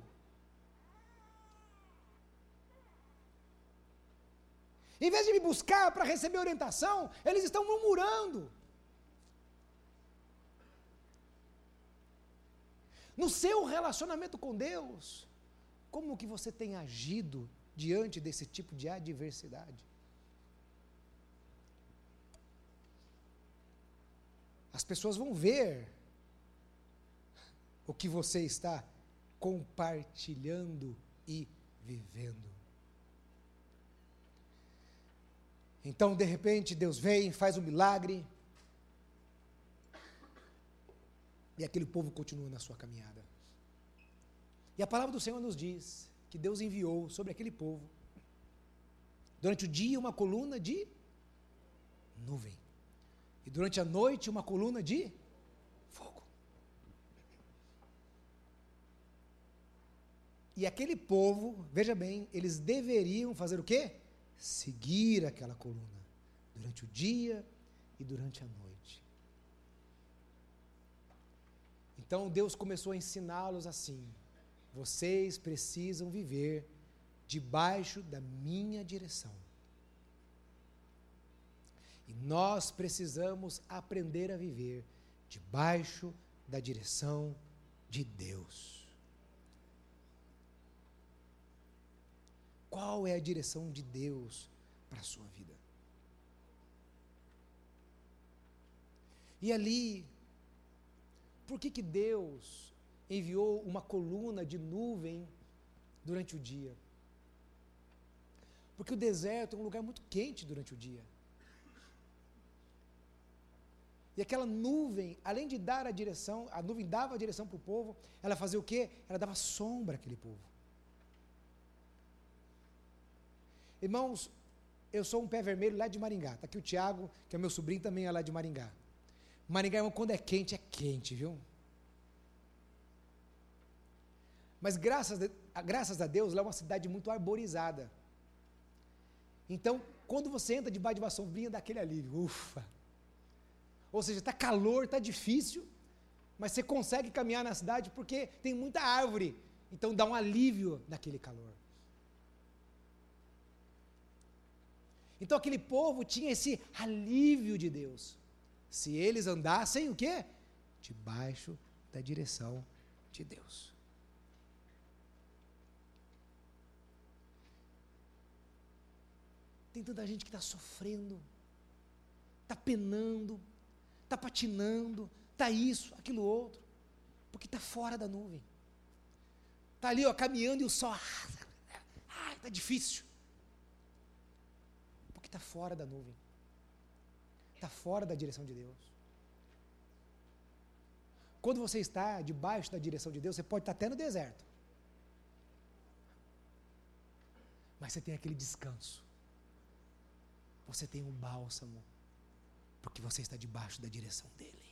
Em vez de me buscar para receber orientação, eles estão murmurando. No seu relacionamento com Deus, como que você tem agido diante desse tipo de adversidade? As pessoas vão ver o que você está compartilhando e vivendo. Então, de repente, Deus vem, faz um milagre, e aquele povo continua na sua caminhada. E a palavra do Senhor nos diz que Deus enviou sobre aquele povo, durante o dia, uma coluna de nuvem, e durante a noite, uma coluna de fogo. E aquele povo, veja bem, eles deveriam fazer o quê? seguir aquela coluna durante o dia e durante a noite. Então Deus começou a ensiná-los assim: vocês precisam viver debaixo da minha direção. E nós precisamos aprender a viver debaixo da direção de Deus. Qual é a direção de Deus para a sua vida? E ali, por que, que Deus enviou uma coluna de nuvem durante o dia? Porque o deserto é um lugar muito quente durante o dia. E aquela nuvem, além de dar a direção, a nuvem dava a direção para o povo, ela fazia o quê? Ela dava sombra àquele povo. Irmãos, eu sou um pé vermelho lá de Maringá. Está aqui o Tiago, que é meu sobrinho, também é lá de Maringá. Maringá, irmão, quando é quente, é quente, viu? Mas graças a, graças a Deus, lá é uma cidade muito arborizada. Então, quando você entra debaixo de uma sombrinha, dá aquele alívio. Ufa! Ou seja, está calor, está difícil, mas você consegue caminhar na cidade porque tem muita árvore. Então dá um alívio naquele calor. Então aquele povo tinha esse alívio de Deus. Se eles andassem o quê? Debaixo da direção de Deus. Tem tanta gente que está sofrendo, está penando, está patinando, está isso, aquilo outro, porque está fora da nuvem. Está ali, ó, caminhando e o sol. Ah, está difícil está fora da nuvem. Está fora da direção de Deus. Quando você está debaixo da direção de Deus, você pode estar até no deserto. Mas você tem aquele descanso. Você tem um bálsamo. Porque você está debaixo da direção dele.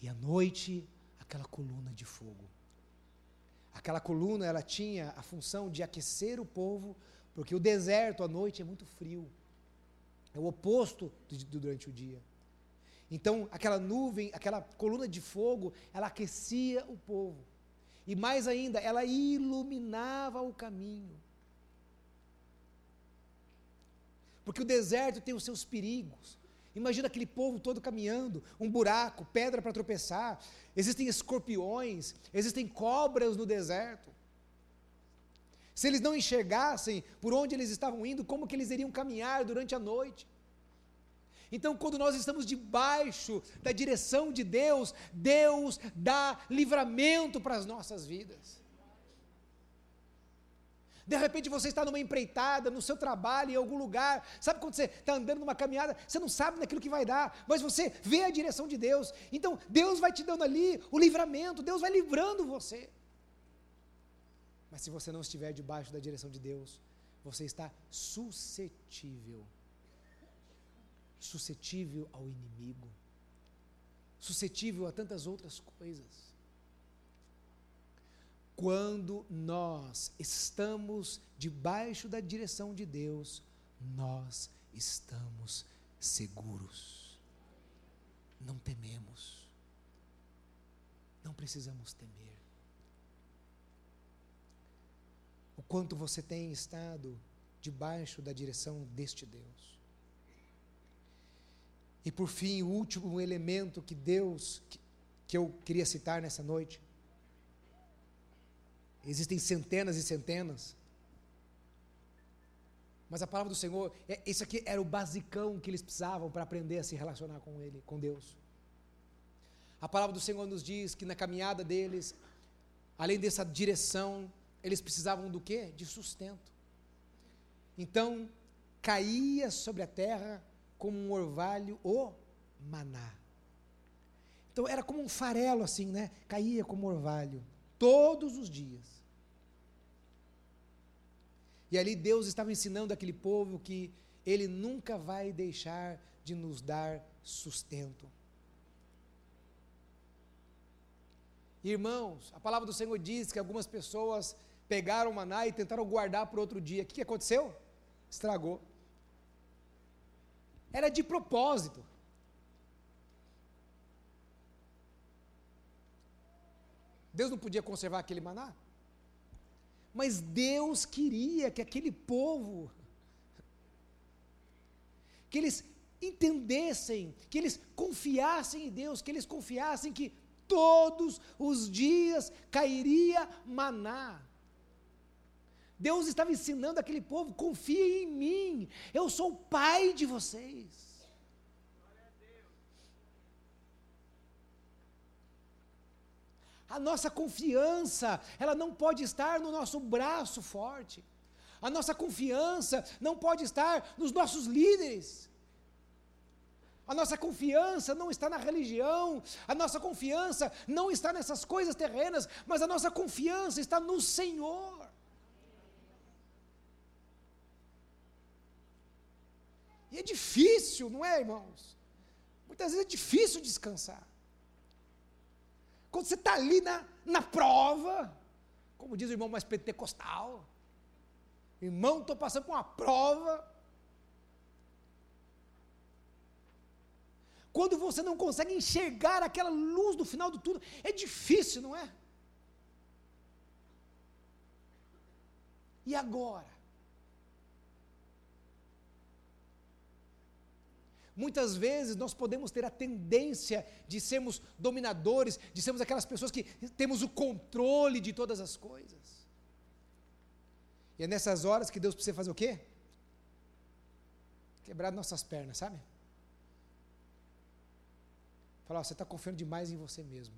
E à noite, aquela coluna de fogo. Aquela coluna, ela tinha a função de aquecer o povo porque o deserto à noite é muito frio. É o oposto do, do, durante o dia. Então, aquela nuvem, aquela coluna de fogo, ela aquecia o povo. E mais ainda, ela iluminava o caminho. Porque o deserto tem os seus perigos. Imagina aquele povo todo caminhando, um buraco, pedra para tropeçar. Existem escorpiões, existem cobras no deserto. Se eles não enxergassem por onde eles estavam indo, como que eles iriam caminhar durante a noite? Então, quando nós estamos debaixo da direção de Deus, Deus dá livramento para as nossas vidas. De repente você está numa empreitada, no seu trabalho, em algum lugar. Sabe quando você está andando numa caminhada, você não sabe naquilo que vai dar, mas você vê a direção de Deus. Então Deus vai te dando ali o livramento, Deus vai livrando você. Mas se você não estiver debaixo da direção de Deus, você está suscetível suscetível ao inimigo, suscetível a tantas outras coisas. Quando nós estamos debaixo da direção de Deus, nós estamos seguros. Não tememos. Não precisamos temer. O quanto você tem estado debaixo da direção deste Deus. E por fim, o último elemento que Deus, que, que eu queria citar nessa noite, Existem centenas e centenas. Mas a palavra do Senhor, é, isso aqui era o basicão que eles precisavam para aprender a se relacionar com Ele, com Deus. A palavra do Senhor nos diz que na caminhada deles, além dessa direção, eles precisavam do quê? De sustento. Então, caía sobre a terra como um orvalho o maná. Então era como um farelo assim, né? Caía como orvalho todos os dias. E ali Deus estava ensinando aquele povo que Ele nunca vai deixar de nos dar sustento. Irmãos, a palavra do Senhor diz que algumas pessoas pegaram o maná e tentaram guardar para outro dia. O que, que aconteceu? Estragou. Era de propósito. Deus não podia conservar aquele maná? Mas Deus queria que aquele povo, que eles entendessem, que eles confiassem em Deus, que eles confiassem que todos os dias cairia maná. Deus estava ensinando aquele povo: confiem em mim, eu sou o pai de vocês. A nossa confiança, ela não pode estar no nosso braço forte. A nossa confiança não pode estar nos nossos líderes. A nossa confiança não está na religião, a nossa confiança não está nessas coisas terrenas, mas a nossa confiança está no Senhor. E é difícil, não é, irmãos? Muitas vezes é difícil descansar. Quando você está ali na, na prova, como diz o irmão mais pentecostal, irmão, estou passando por uma prova. Quando você não consegue enxergar aquela luz do final do tudo, é difícil, não é? E agora? Muitas vezes nós podemos ter a tendência de sermos dominadores, de sermos aquelas pessoas que temos o controle de todas as coisas. E é nessas horas que Deus precisa fazer o quê? Quebrar nossas pernas, sabe? Falar, você está confiando demais em você mesmo.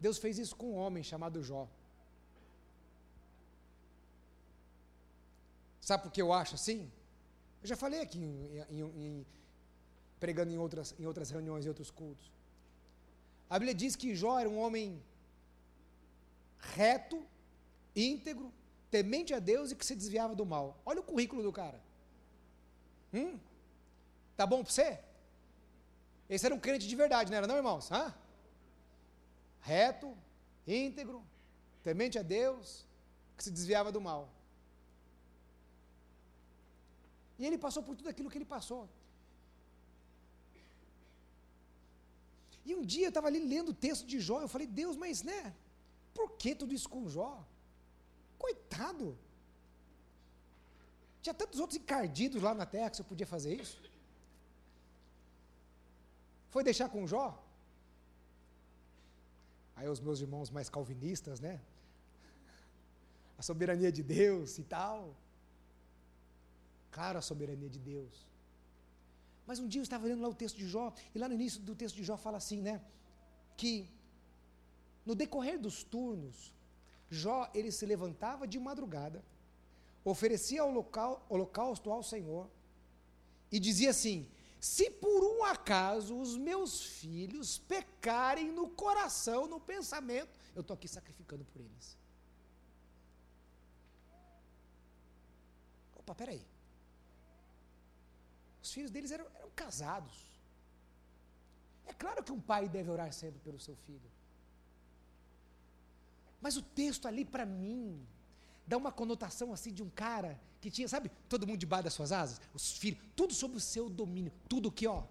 Deus fez isso com um homem chamado Jó. Sabe por que eu acho assim? Eu já falei aqui, em, em, em, pregando em outras, em outras reuniões, em outros cultos. A Bíblia diz que Jó era um homem reto, íntegro, temente a Deus e que se desviava do mal. Olha o currículo do cara. Hum? Tá bom para você? Esse era um crente de verdade, não era não, irmãos? Hã? Reto, íntegro, temente a Deus, que se desviava do mal. E ele passou por tudo aquilo que ele passou. E um dia eu estava ali lendo o texto de Jó, eu falei, Deus, mas né, por que tudo isso com Jó? Coitado! Tinha tantos outros encardidos lá na terra que você podia fazer isso. Foi deixar com Jó? Aí os meus irmãos mais calvinistas, né? A soberania de Deus e tal. Claro, a soberania de Deus. Mas um dia eu estava lendo lá o texto de Jó, e lá no início do texto de Jó fala assim, né? Que no decorrer dos turnos, Jó ele se levantava de madrugada, oferecia holocausto ao Senhor e dizia assim: se por um acaso os meus filhos pecarem no coração, no pensamento, eu estou aqui sacrificando por eles. Opa, peraí. Os filhos deles eram, eram casados. É claro que um pai deve orar sempre pelo seu filho. Mas o texto ali, para mim, dá uma conotação assim de um cara que tinha, sabe, todo mundo debaixo das suas asas, os filhos, tudo sob o seu domínio, tudo que, ó.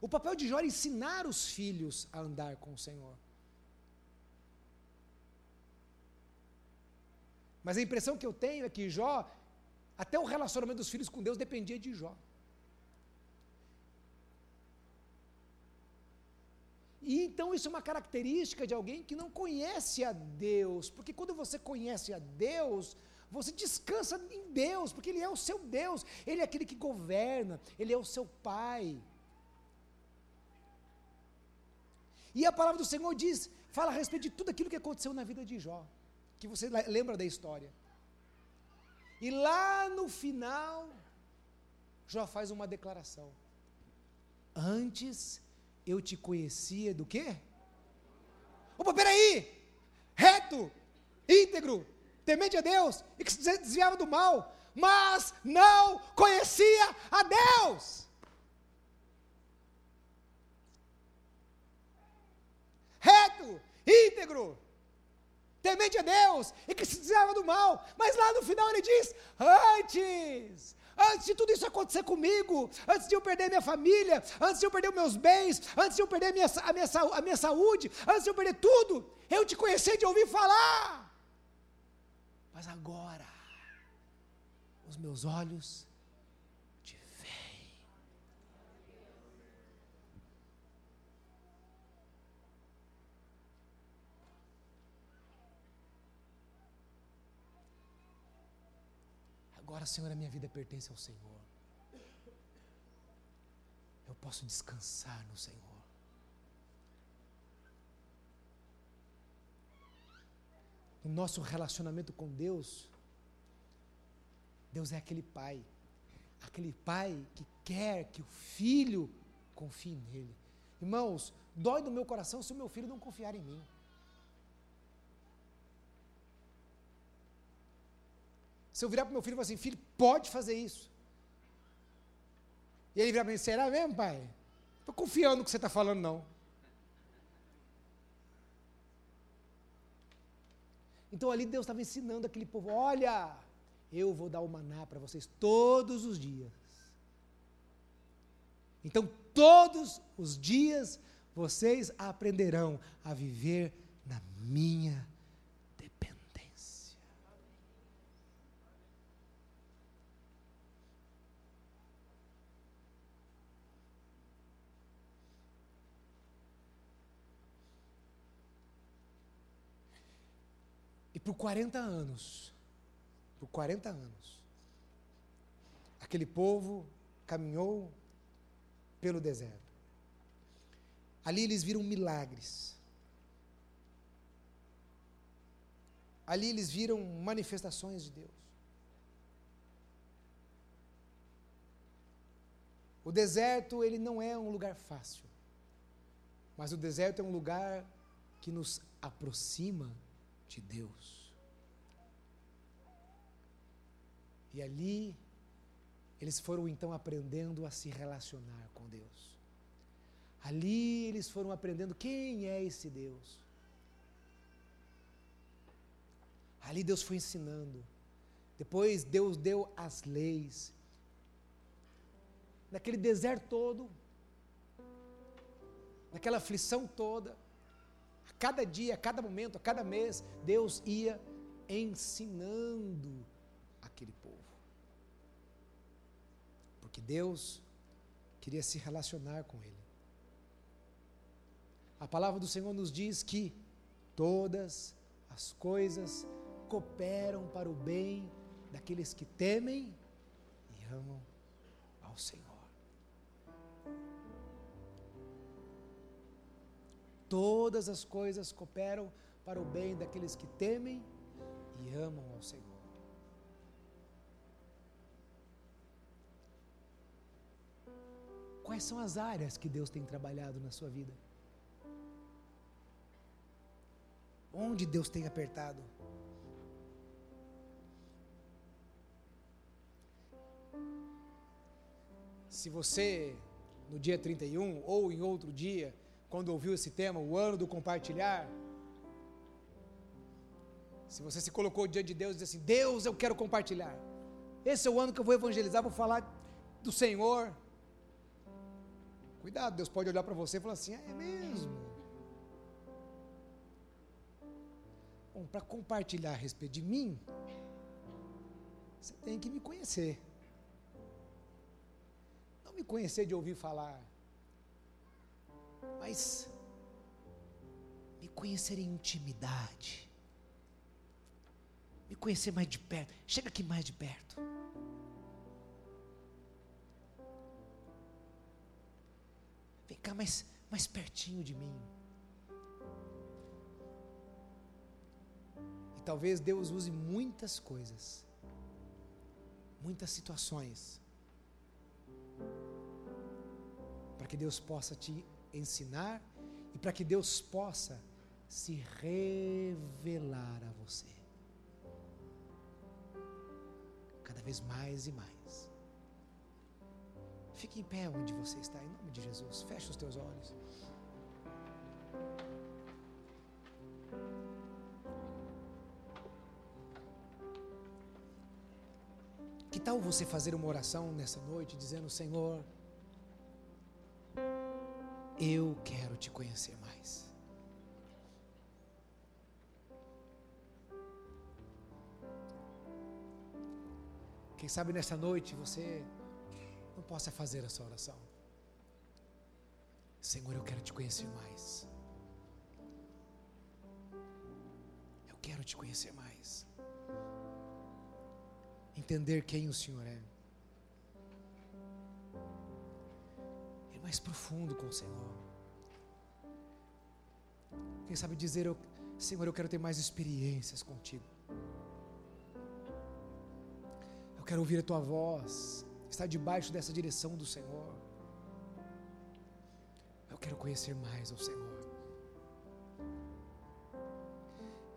O papel de Jó é ensinar os filhos a andar com o Senhor. Mas a impressão que eu tenho é que Jó, até o relacionamento dos filhos com Deus dependia de Jó. E então isso é uma característica de alguém que não conhece a Deus, porque quando você conhece a Deus, você descansa em Deus, porque Ele é o seu Deus, Ele é aquele que governa, Ele é o seu Pai. E a palavra do Senhor diz, fala a respeito de tudo aquilo que aconteceu na vida de Jó, que você lembra da história. E lá no final, Jó faz uma declaração. Antes eu te conhecia do quê? Opa, peraí! Reto, íntegro, temente a Deus e que se desviava do mal, mas não conhecia a Deus. Reto, íntegro, temente a Deus e que se desviava do mal, mas lá no final ele diz: Antes Antes de tudo isso acontecer comigo, antes de eu perder minha família, antes de eu perder meus bens, antes de eu perder a minha, a minha, a minha saúde, antes de eu perder tudo, eu te conheci de ouvir falar. Mas agora, os meus olhos Agora, Senhor, a minha vida pertence ao Senhor. Eu posso descansar no Senhor. No nosso relacionamento com Deus, Deus é aquele pai, aquele pai que quer que o filho confie nele. Irmãos, dói no meu coração se o meu filho não confiar em mim. Se eu virar para meu filho e falar assim, filho, pode fazer isso. E ele virar para mim, será mesmo, pai? Estou confiando no que você está falando, não. Então ali Deus estava ensinando aquele povo: olha, eu vou dar o maná para vocês todos os dias. Então, todos os dias vocês aprenderão a viver na minha E por 40 anos, por 40 anos, aquele povo caminhou pelo deserto. Ali eles viram milagres. Ali eles viram manifestações de Deus. O deserto, ele não é um lugar fácil. Mas o deserto é um lugar que nos aproxima de Deus. E ali, eles foram então aprendendo a se relacionar com Deus. Ali eles foram aprendendo quem é esse Deus. Ali Deus foi ensinando. Depois Deus deu as leis. Naquele deserto todo, naquela aflição toda, cada dia, a cada momento, a cada mês, Deus ia ensinando aquele povo. Porque Deus queria se relacionar com ele. A palavra do Senhor nos diz que todas as coisas cooperam para o bem daqueles que temem e amam ao Senhor. Todas as coisas cooperam para o bem daqueles que temem e amam ao Senhor. Quais são as áreas que Deus tem trabalhado na sua vida? Onde Deus tem apertado? Se você, no dia 31 ou em outro dia, quando ouviu esse tema, o ano do compartilhar, se você se colocou diante de Deus e disse assim: Deus, eu quero compartilhar. Esse é o ano que eu vou evangelizar, vou falar do Senhor. Cuidado, Deus pode olhar para você e falar assim: é mesmo. Bom, para compartilhar a respeito de mim, você tem que me conhecer. Não me conhecer de ouvir falar, mas me conhecer em intimidade me conhecer mais de perto. Chega aqui mais de perto. Cá mais, mais pertinho de mim. E talvez Deus use muitas coisas, muitas situações, para que Deus possa te ensinar e para que Deus possa se revelar a você. cada vez mais e mais. Fique em pé onde você está, em nome de Jesus. Feche os teus olhos. Que tal você fazer uma oração nessa noite dizendo: Senhor, eu quero te conhecer mais. Quem sabe nessa noite você possa fazer essa oração. Senhor, eu quero te conhecer mais. Eu quero te conhecer mais. Entender quem o Senhor é. Ir mais profundo com o Senhor. Quem sabe dizer, Senhor, eu quero ter mais experiências contigo. quero ouvir a tua voz, estar debaixo dessa direção do Senhor. Eu quero conhecer mais ao Senhor.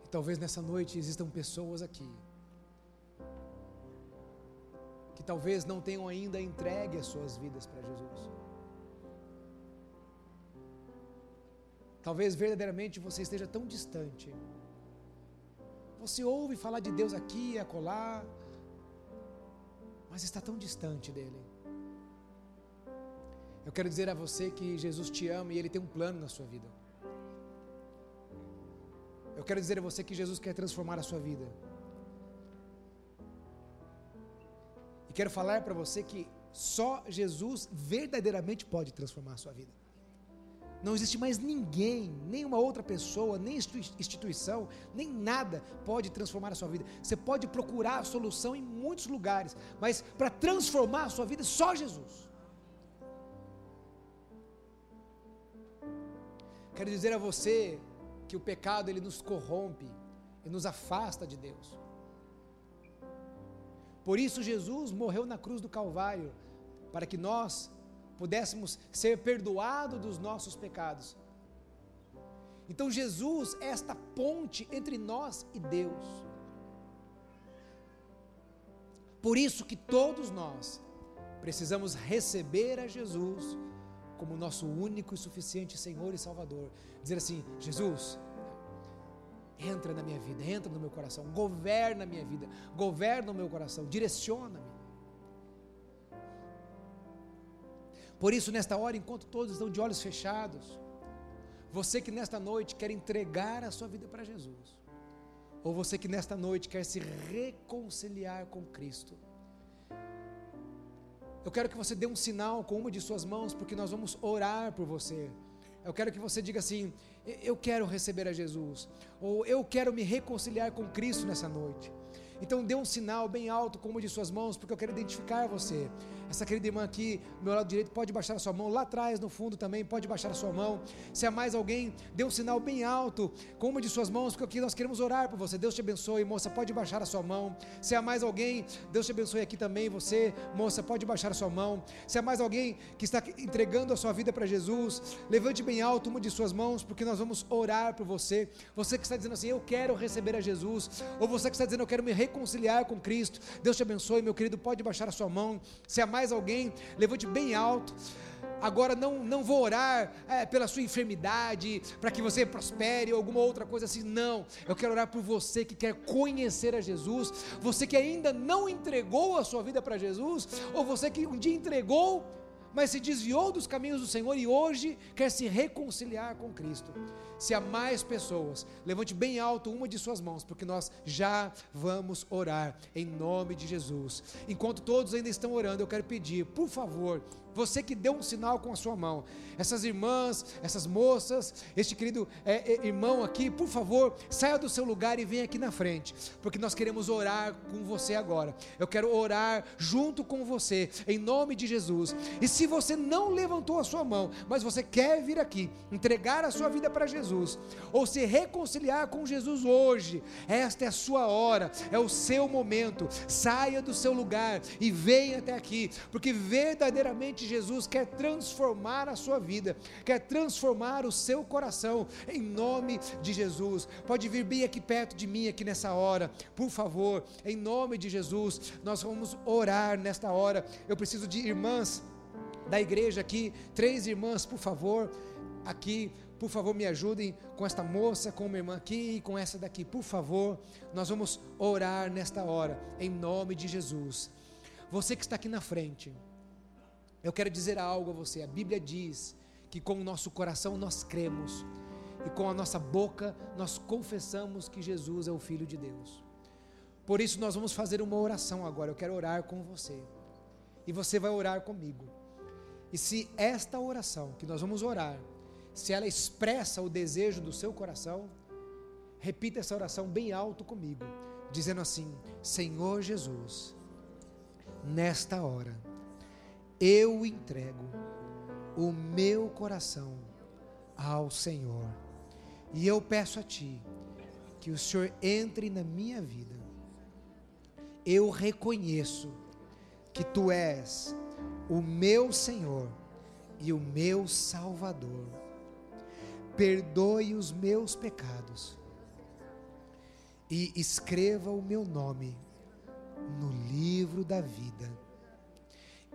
E talvez nessa noite existam pessoas aqui que talvez não tenham ainda entregue as suas vidas para Jesus. Talvez verdadeiramente você esteja tão distante. Você ouve falar de Deus aqui e acolá, mas está tão distante dele. Eu quero dizer a você que Jesus te ama e ele tem um plano na sua vida. Eu quero dizer a você que Jesus quer transformar a sua vida. E quero falar para você que só Jesus verdadeiramente pode transformar a sua vida. Não existe mais ninguém, nenhuma outra pessoa, nem instituição, nem nada pode transformar a sua vida. Você pode procurar a solução em muitos lugares, mas para transformar a sua vida, só Jesus. Quero dizer a você que o pecado ele nos corrompe e nos afasta de Deus. Por isso Jesus morreu na cruz do Calvário, para que nós pudéssemos ser perdoados dos nossos pecados. Então Jesus é esta ponte entre nós e Deus. Por isso que todos nós precisamos receber a Jesus como nosso único e suficiente Senhor e Salvador. Dizer assim: Jesus, entra na minha vida, entra no meu coração, governa a minha vida, governa o meu coração, direciona-me. Por isso, nesta hora, enquanto todos estão de olhos fechados, você que nesta noite quer entregar a sua vida para Jesus, ou você que nesta noite quer se reconciliar com Cristo. Eu quero que você dê um sinal com uma de suas mãos, porque nós vamos orar por você. Eu quero que você diga assim: Eu quero receber a Jesus, ou eu quero me reconciliar com Cristo nessa noite. Então dê um sinal bem alto com uma de suas mãos, porque eu quero identificar você. Essa querida irmã aqui, do meu lado direito, pode baixar a sua mão. Lá atrás, no fundo também, pode baixar a sua mão. Se há mais alguém, dê um sinal bem alto com uma de suas mãos, porque aqui nós queremos orar por você. Deus te abençoe, moça, pode baixar a sua mão. Se há mais alguém, Deus te abençoe aqui também. Você, moça, pode baixar a sua mão. Se há mais alguém que está entregando a sua vida para Jesus, levante bem alto uma de suas mãos, porque nós vamos orar por você. Você que está dizendo assim, eu quero receber a Jesus, ou você que está dizendo, eu quero me reconciliar com Cristo. Deus te abençoe, meu querido, pode baixar a sua mão. Se há mais mais alguém, levante bem alto. Agora não, não vou orar é, pela sua enfermidade, para que você prospere ou alguma outra coisa assim. Não, eu quero orar por você que quer conhecer a Jesus, você que ainda não entregou a sua vida para Jesus, ou você que um dia entregou, mas se desviou dos caminhos do Senhor e hoje quer se reconciliar com Cristo. Se há mais pessoas, levante bem alto uma de suas mãos, porque nós já vamos orar em nome de Jesus. Enquanto todos ainda estão orando, eu quero pedir, por favor, você que deu um sinal com a sua mão, essas irmãs, essas moças, este querido é, é, irmão aqui, por favor, saia do seu lugar e venha aqui na frente, porque nós queremos orar com você agora. Eu quero orar junto com você, em nome de Jesus. E se você não levantou a sua mão, mas você quer vir aqui, entregar a sua vida para Jesus, ou se reconciliar com Jesus hoje, esta é a sua hora, é o seu momento. Saia do seu lugar e venha até aqui, porque verdadeiramente Jesus quer transformar a sua vida, quer transformar o seu coração, em nome de Jesus. Pode vir bem aqui perto de mim, aqui nessa hora, por favor, em nome de Jesus. Nós vamos orar nesta hora. Eu preciso de irmãs da igreja aqui, três irmãs, por favor, aqui por favor, me ajudem com esta moça, com uma irmã aqui e com essa daqui, por favor. Nós vamos orar nesta hora, em nome de Jesus. Você que está aqui na frente, eu quero dizer algo a você. A Bíblia diz que com o nosso coração nós cremos e com a nossa boca nós confessamos que Jesus é o Filho de Deus. Por isso nós vamos fazer uma oração agora. Eu quero orar com você. E você vai orar comigo. E se esta oração que nós vamos orar, se ela expressa o desejo do seu coração, repita essa oração bem alto comigo, dizendo assim: Senhor Jesus, nesta hora eu entrego o meu coração ao Senhor. E eu peço a Ti que o Senhor entre na minha vida. Eu reconheço que Tu és o meu Senhor e o meu Salvador. Perdoe os meus pecados e escreva o meu nome no livro da vida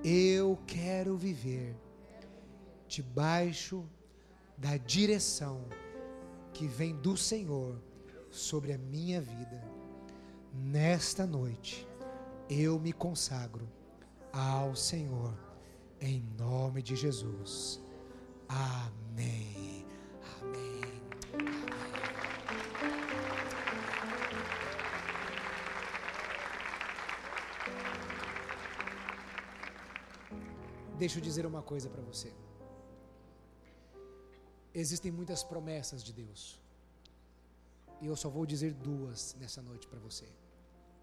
eu quero viver debaixo da direção que vem do Senhor sobre a minha vida. Nesta noite, eu me consagro ao Senhor, em nome de Jesus. Amém. Deixa eu dizer uma coisa para você. Existem muitas promessas de Deus. E eu só vou dizer duas nessa noite para você.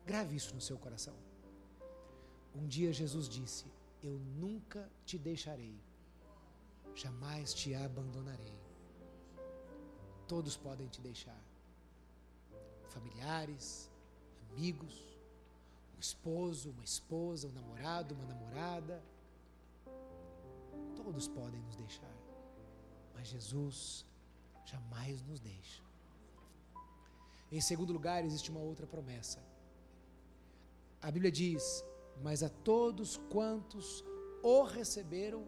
Grave isso no seu coração. Um dia Jesus disse: Eu nunca te deixarei, jamais te abandonarei. Todos podem te deixar. Familiares, amigos, um esposo, uma esposa, um namorado, uma namorada Todos podem nos deixar, mas Jesus jamais nos deixa. Em segundo lugar, existe uma outra promessa. A Bíblia diz: Mas a todos quantos o receberam,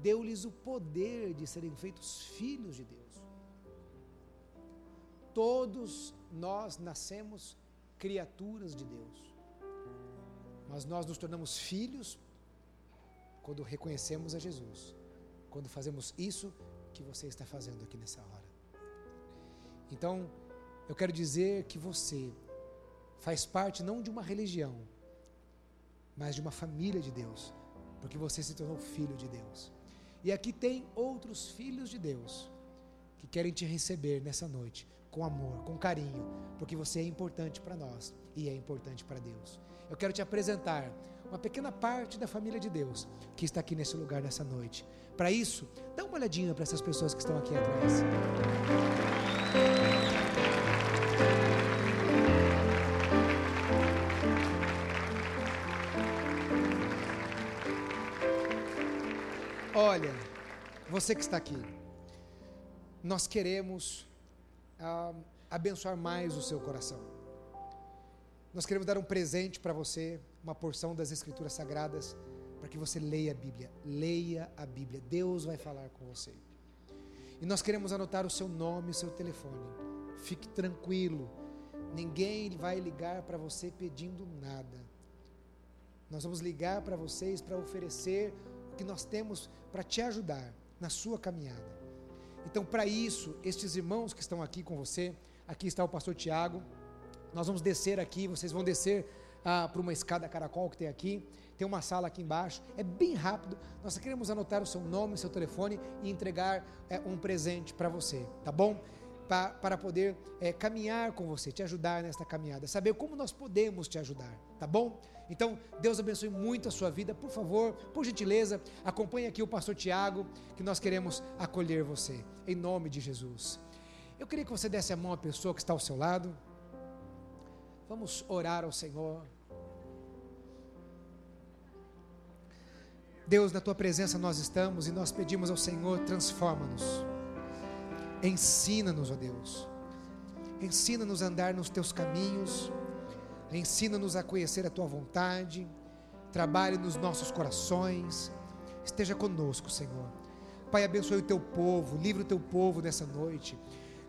deu-lhes o poder de serem feitos filhos de Deus. Todos nós nascemos criaturas de Deus, mas nós nos tornamos filhos quando reconhecemos a Jesus, quando fazemos isso que você está fazendo aqui nessa hora. Então, eu quero dizer que você faz parte não de uma religião, mas de uma família de Deus, porque você se tornou filho de Deus. E aqui tem outros filhos de Deus que querem te receber nessa noite com amor, com carinho, porque você é importante para nós e é importante para Deus. Eu quero te apresentar uma pequena parte da família de Deus que está aqui nesse lugar nessa noite. Para isso, dá uma olhadinha para essas pessoas que estão aqui atrás. Olha, você que está aqui, nós queremos ah, abençoar mais o seu coração. Nós queremos dar um presente para você, uma porção das Escrituras Sagradas, para que você leia a Bíblia. Leia a Bíblia. Deus vai falar com você. E nós queremos anotar o seu nome o seu telefone. Fique tranquilo. Ninguém vai ligar para você pedindo nada. Nós vamos ligar para vocês para oferecer o que nós temos para te ajudar na sua caminhada. Então, para isso, estes irmãos que estão aqui com você, aqui está o pastor Tiago, nós vamos descer aqui, vocês vão descer ah, para uma escada caracol que tem aqui. Tem uma sala aqui embaixo. É bem rápido. Nós queremos anotar o seu nome, o seu telefone e entregar é, um presente para você, tá bom? Pa, para poder é, caminhar com você, te ajudar nesta caminhada, saber como nós podemos te ajudar, tá bom? Então, Deus abençoe muito a sua vida. Por favor, por gentileza, acompanhe aqui o pastor Tiago, que nós queremos acolher você, em nome de Jesus. Eu queria que você desse a mão à pessoa que está ao seu lado. Vamos orar ao Senhor. Deus, na tua presença nós estamos e nós pedimos ao Senhor, transforma-nos. Ensina-nos, ó Deus. Ensina-nos a andar nos teus caminhos. Ensina-nos a conhecer a tua vontade. Trabalhe nos nossos corações. Esteja conosco, Senhor. Pai, abençoe o teu povo, livre o teu povo nessa noite.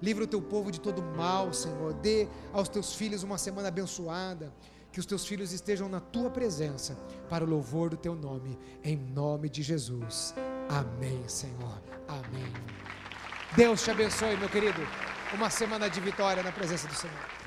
Livra o teu povo de todo mal, Senhor. Dê aos teus filhos uma semana abençoada. Que os teus filhos estejam na tua presença para o louvor do teu nome, em nome de Jesus. Amém, Senhor. Amém. Deus te abençoe, meu querido. Uma semana de vitória na presença do Senhor.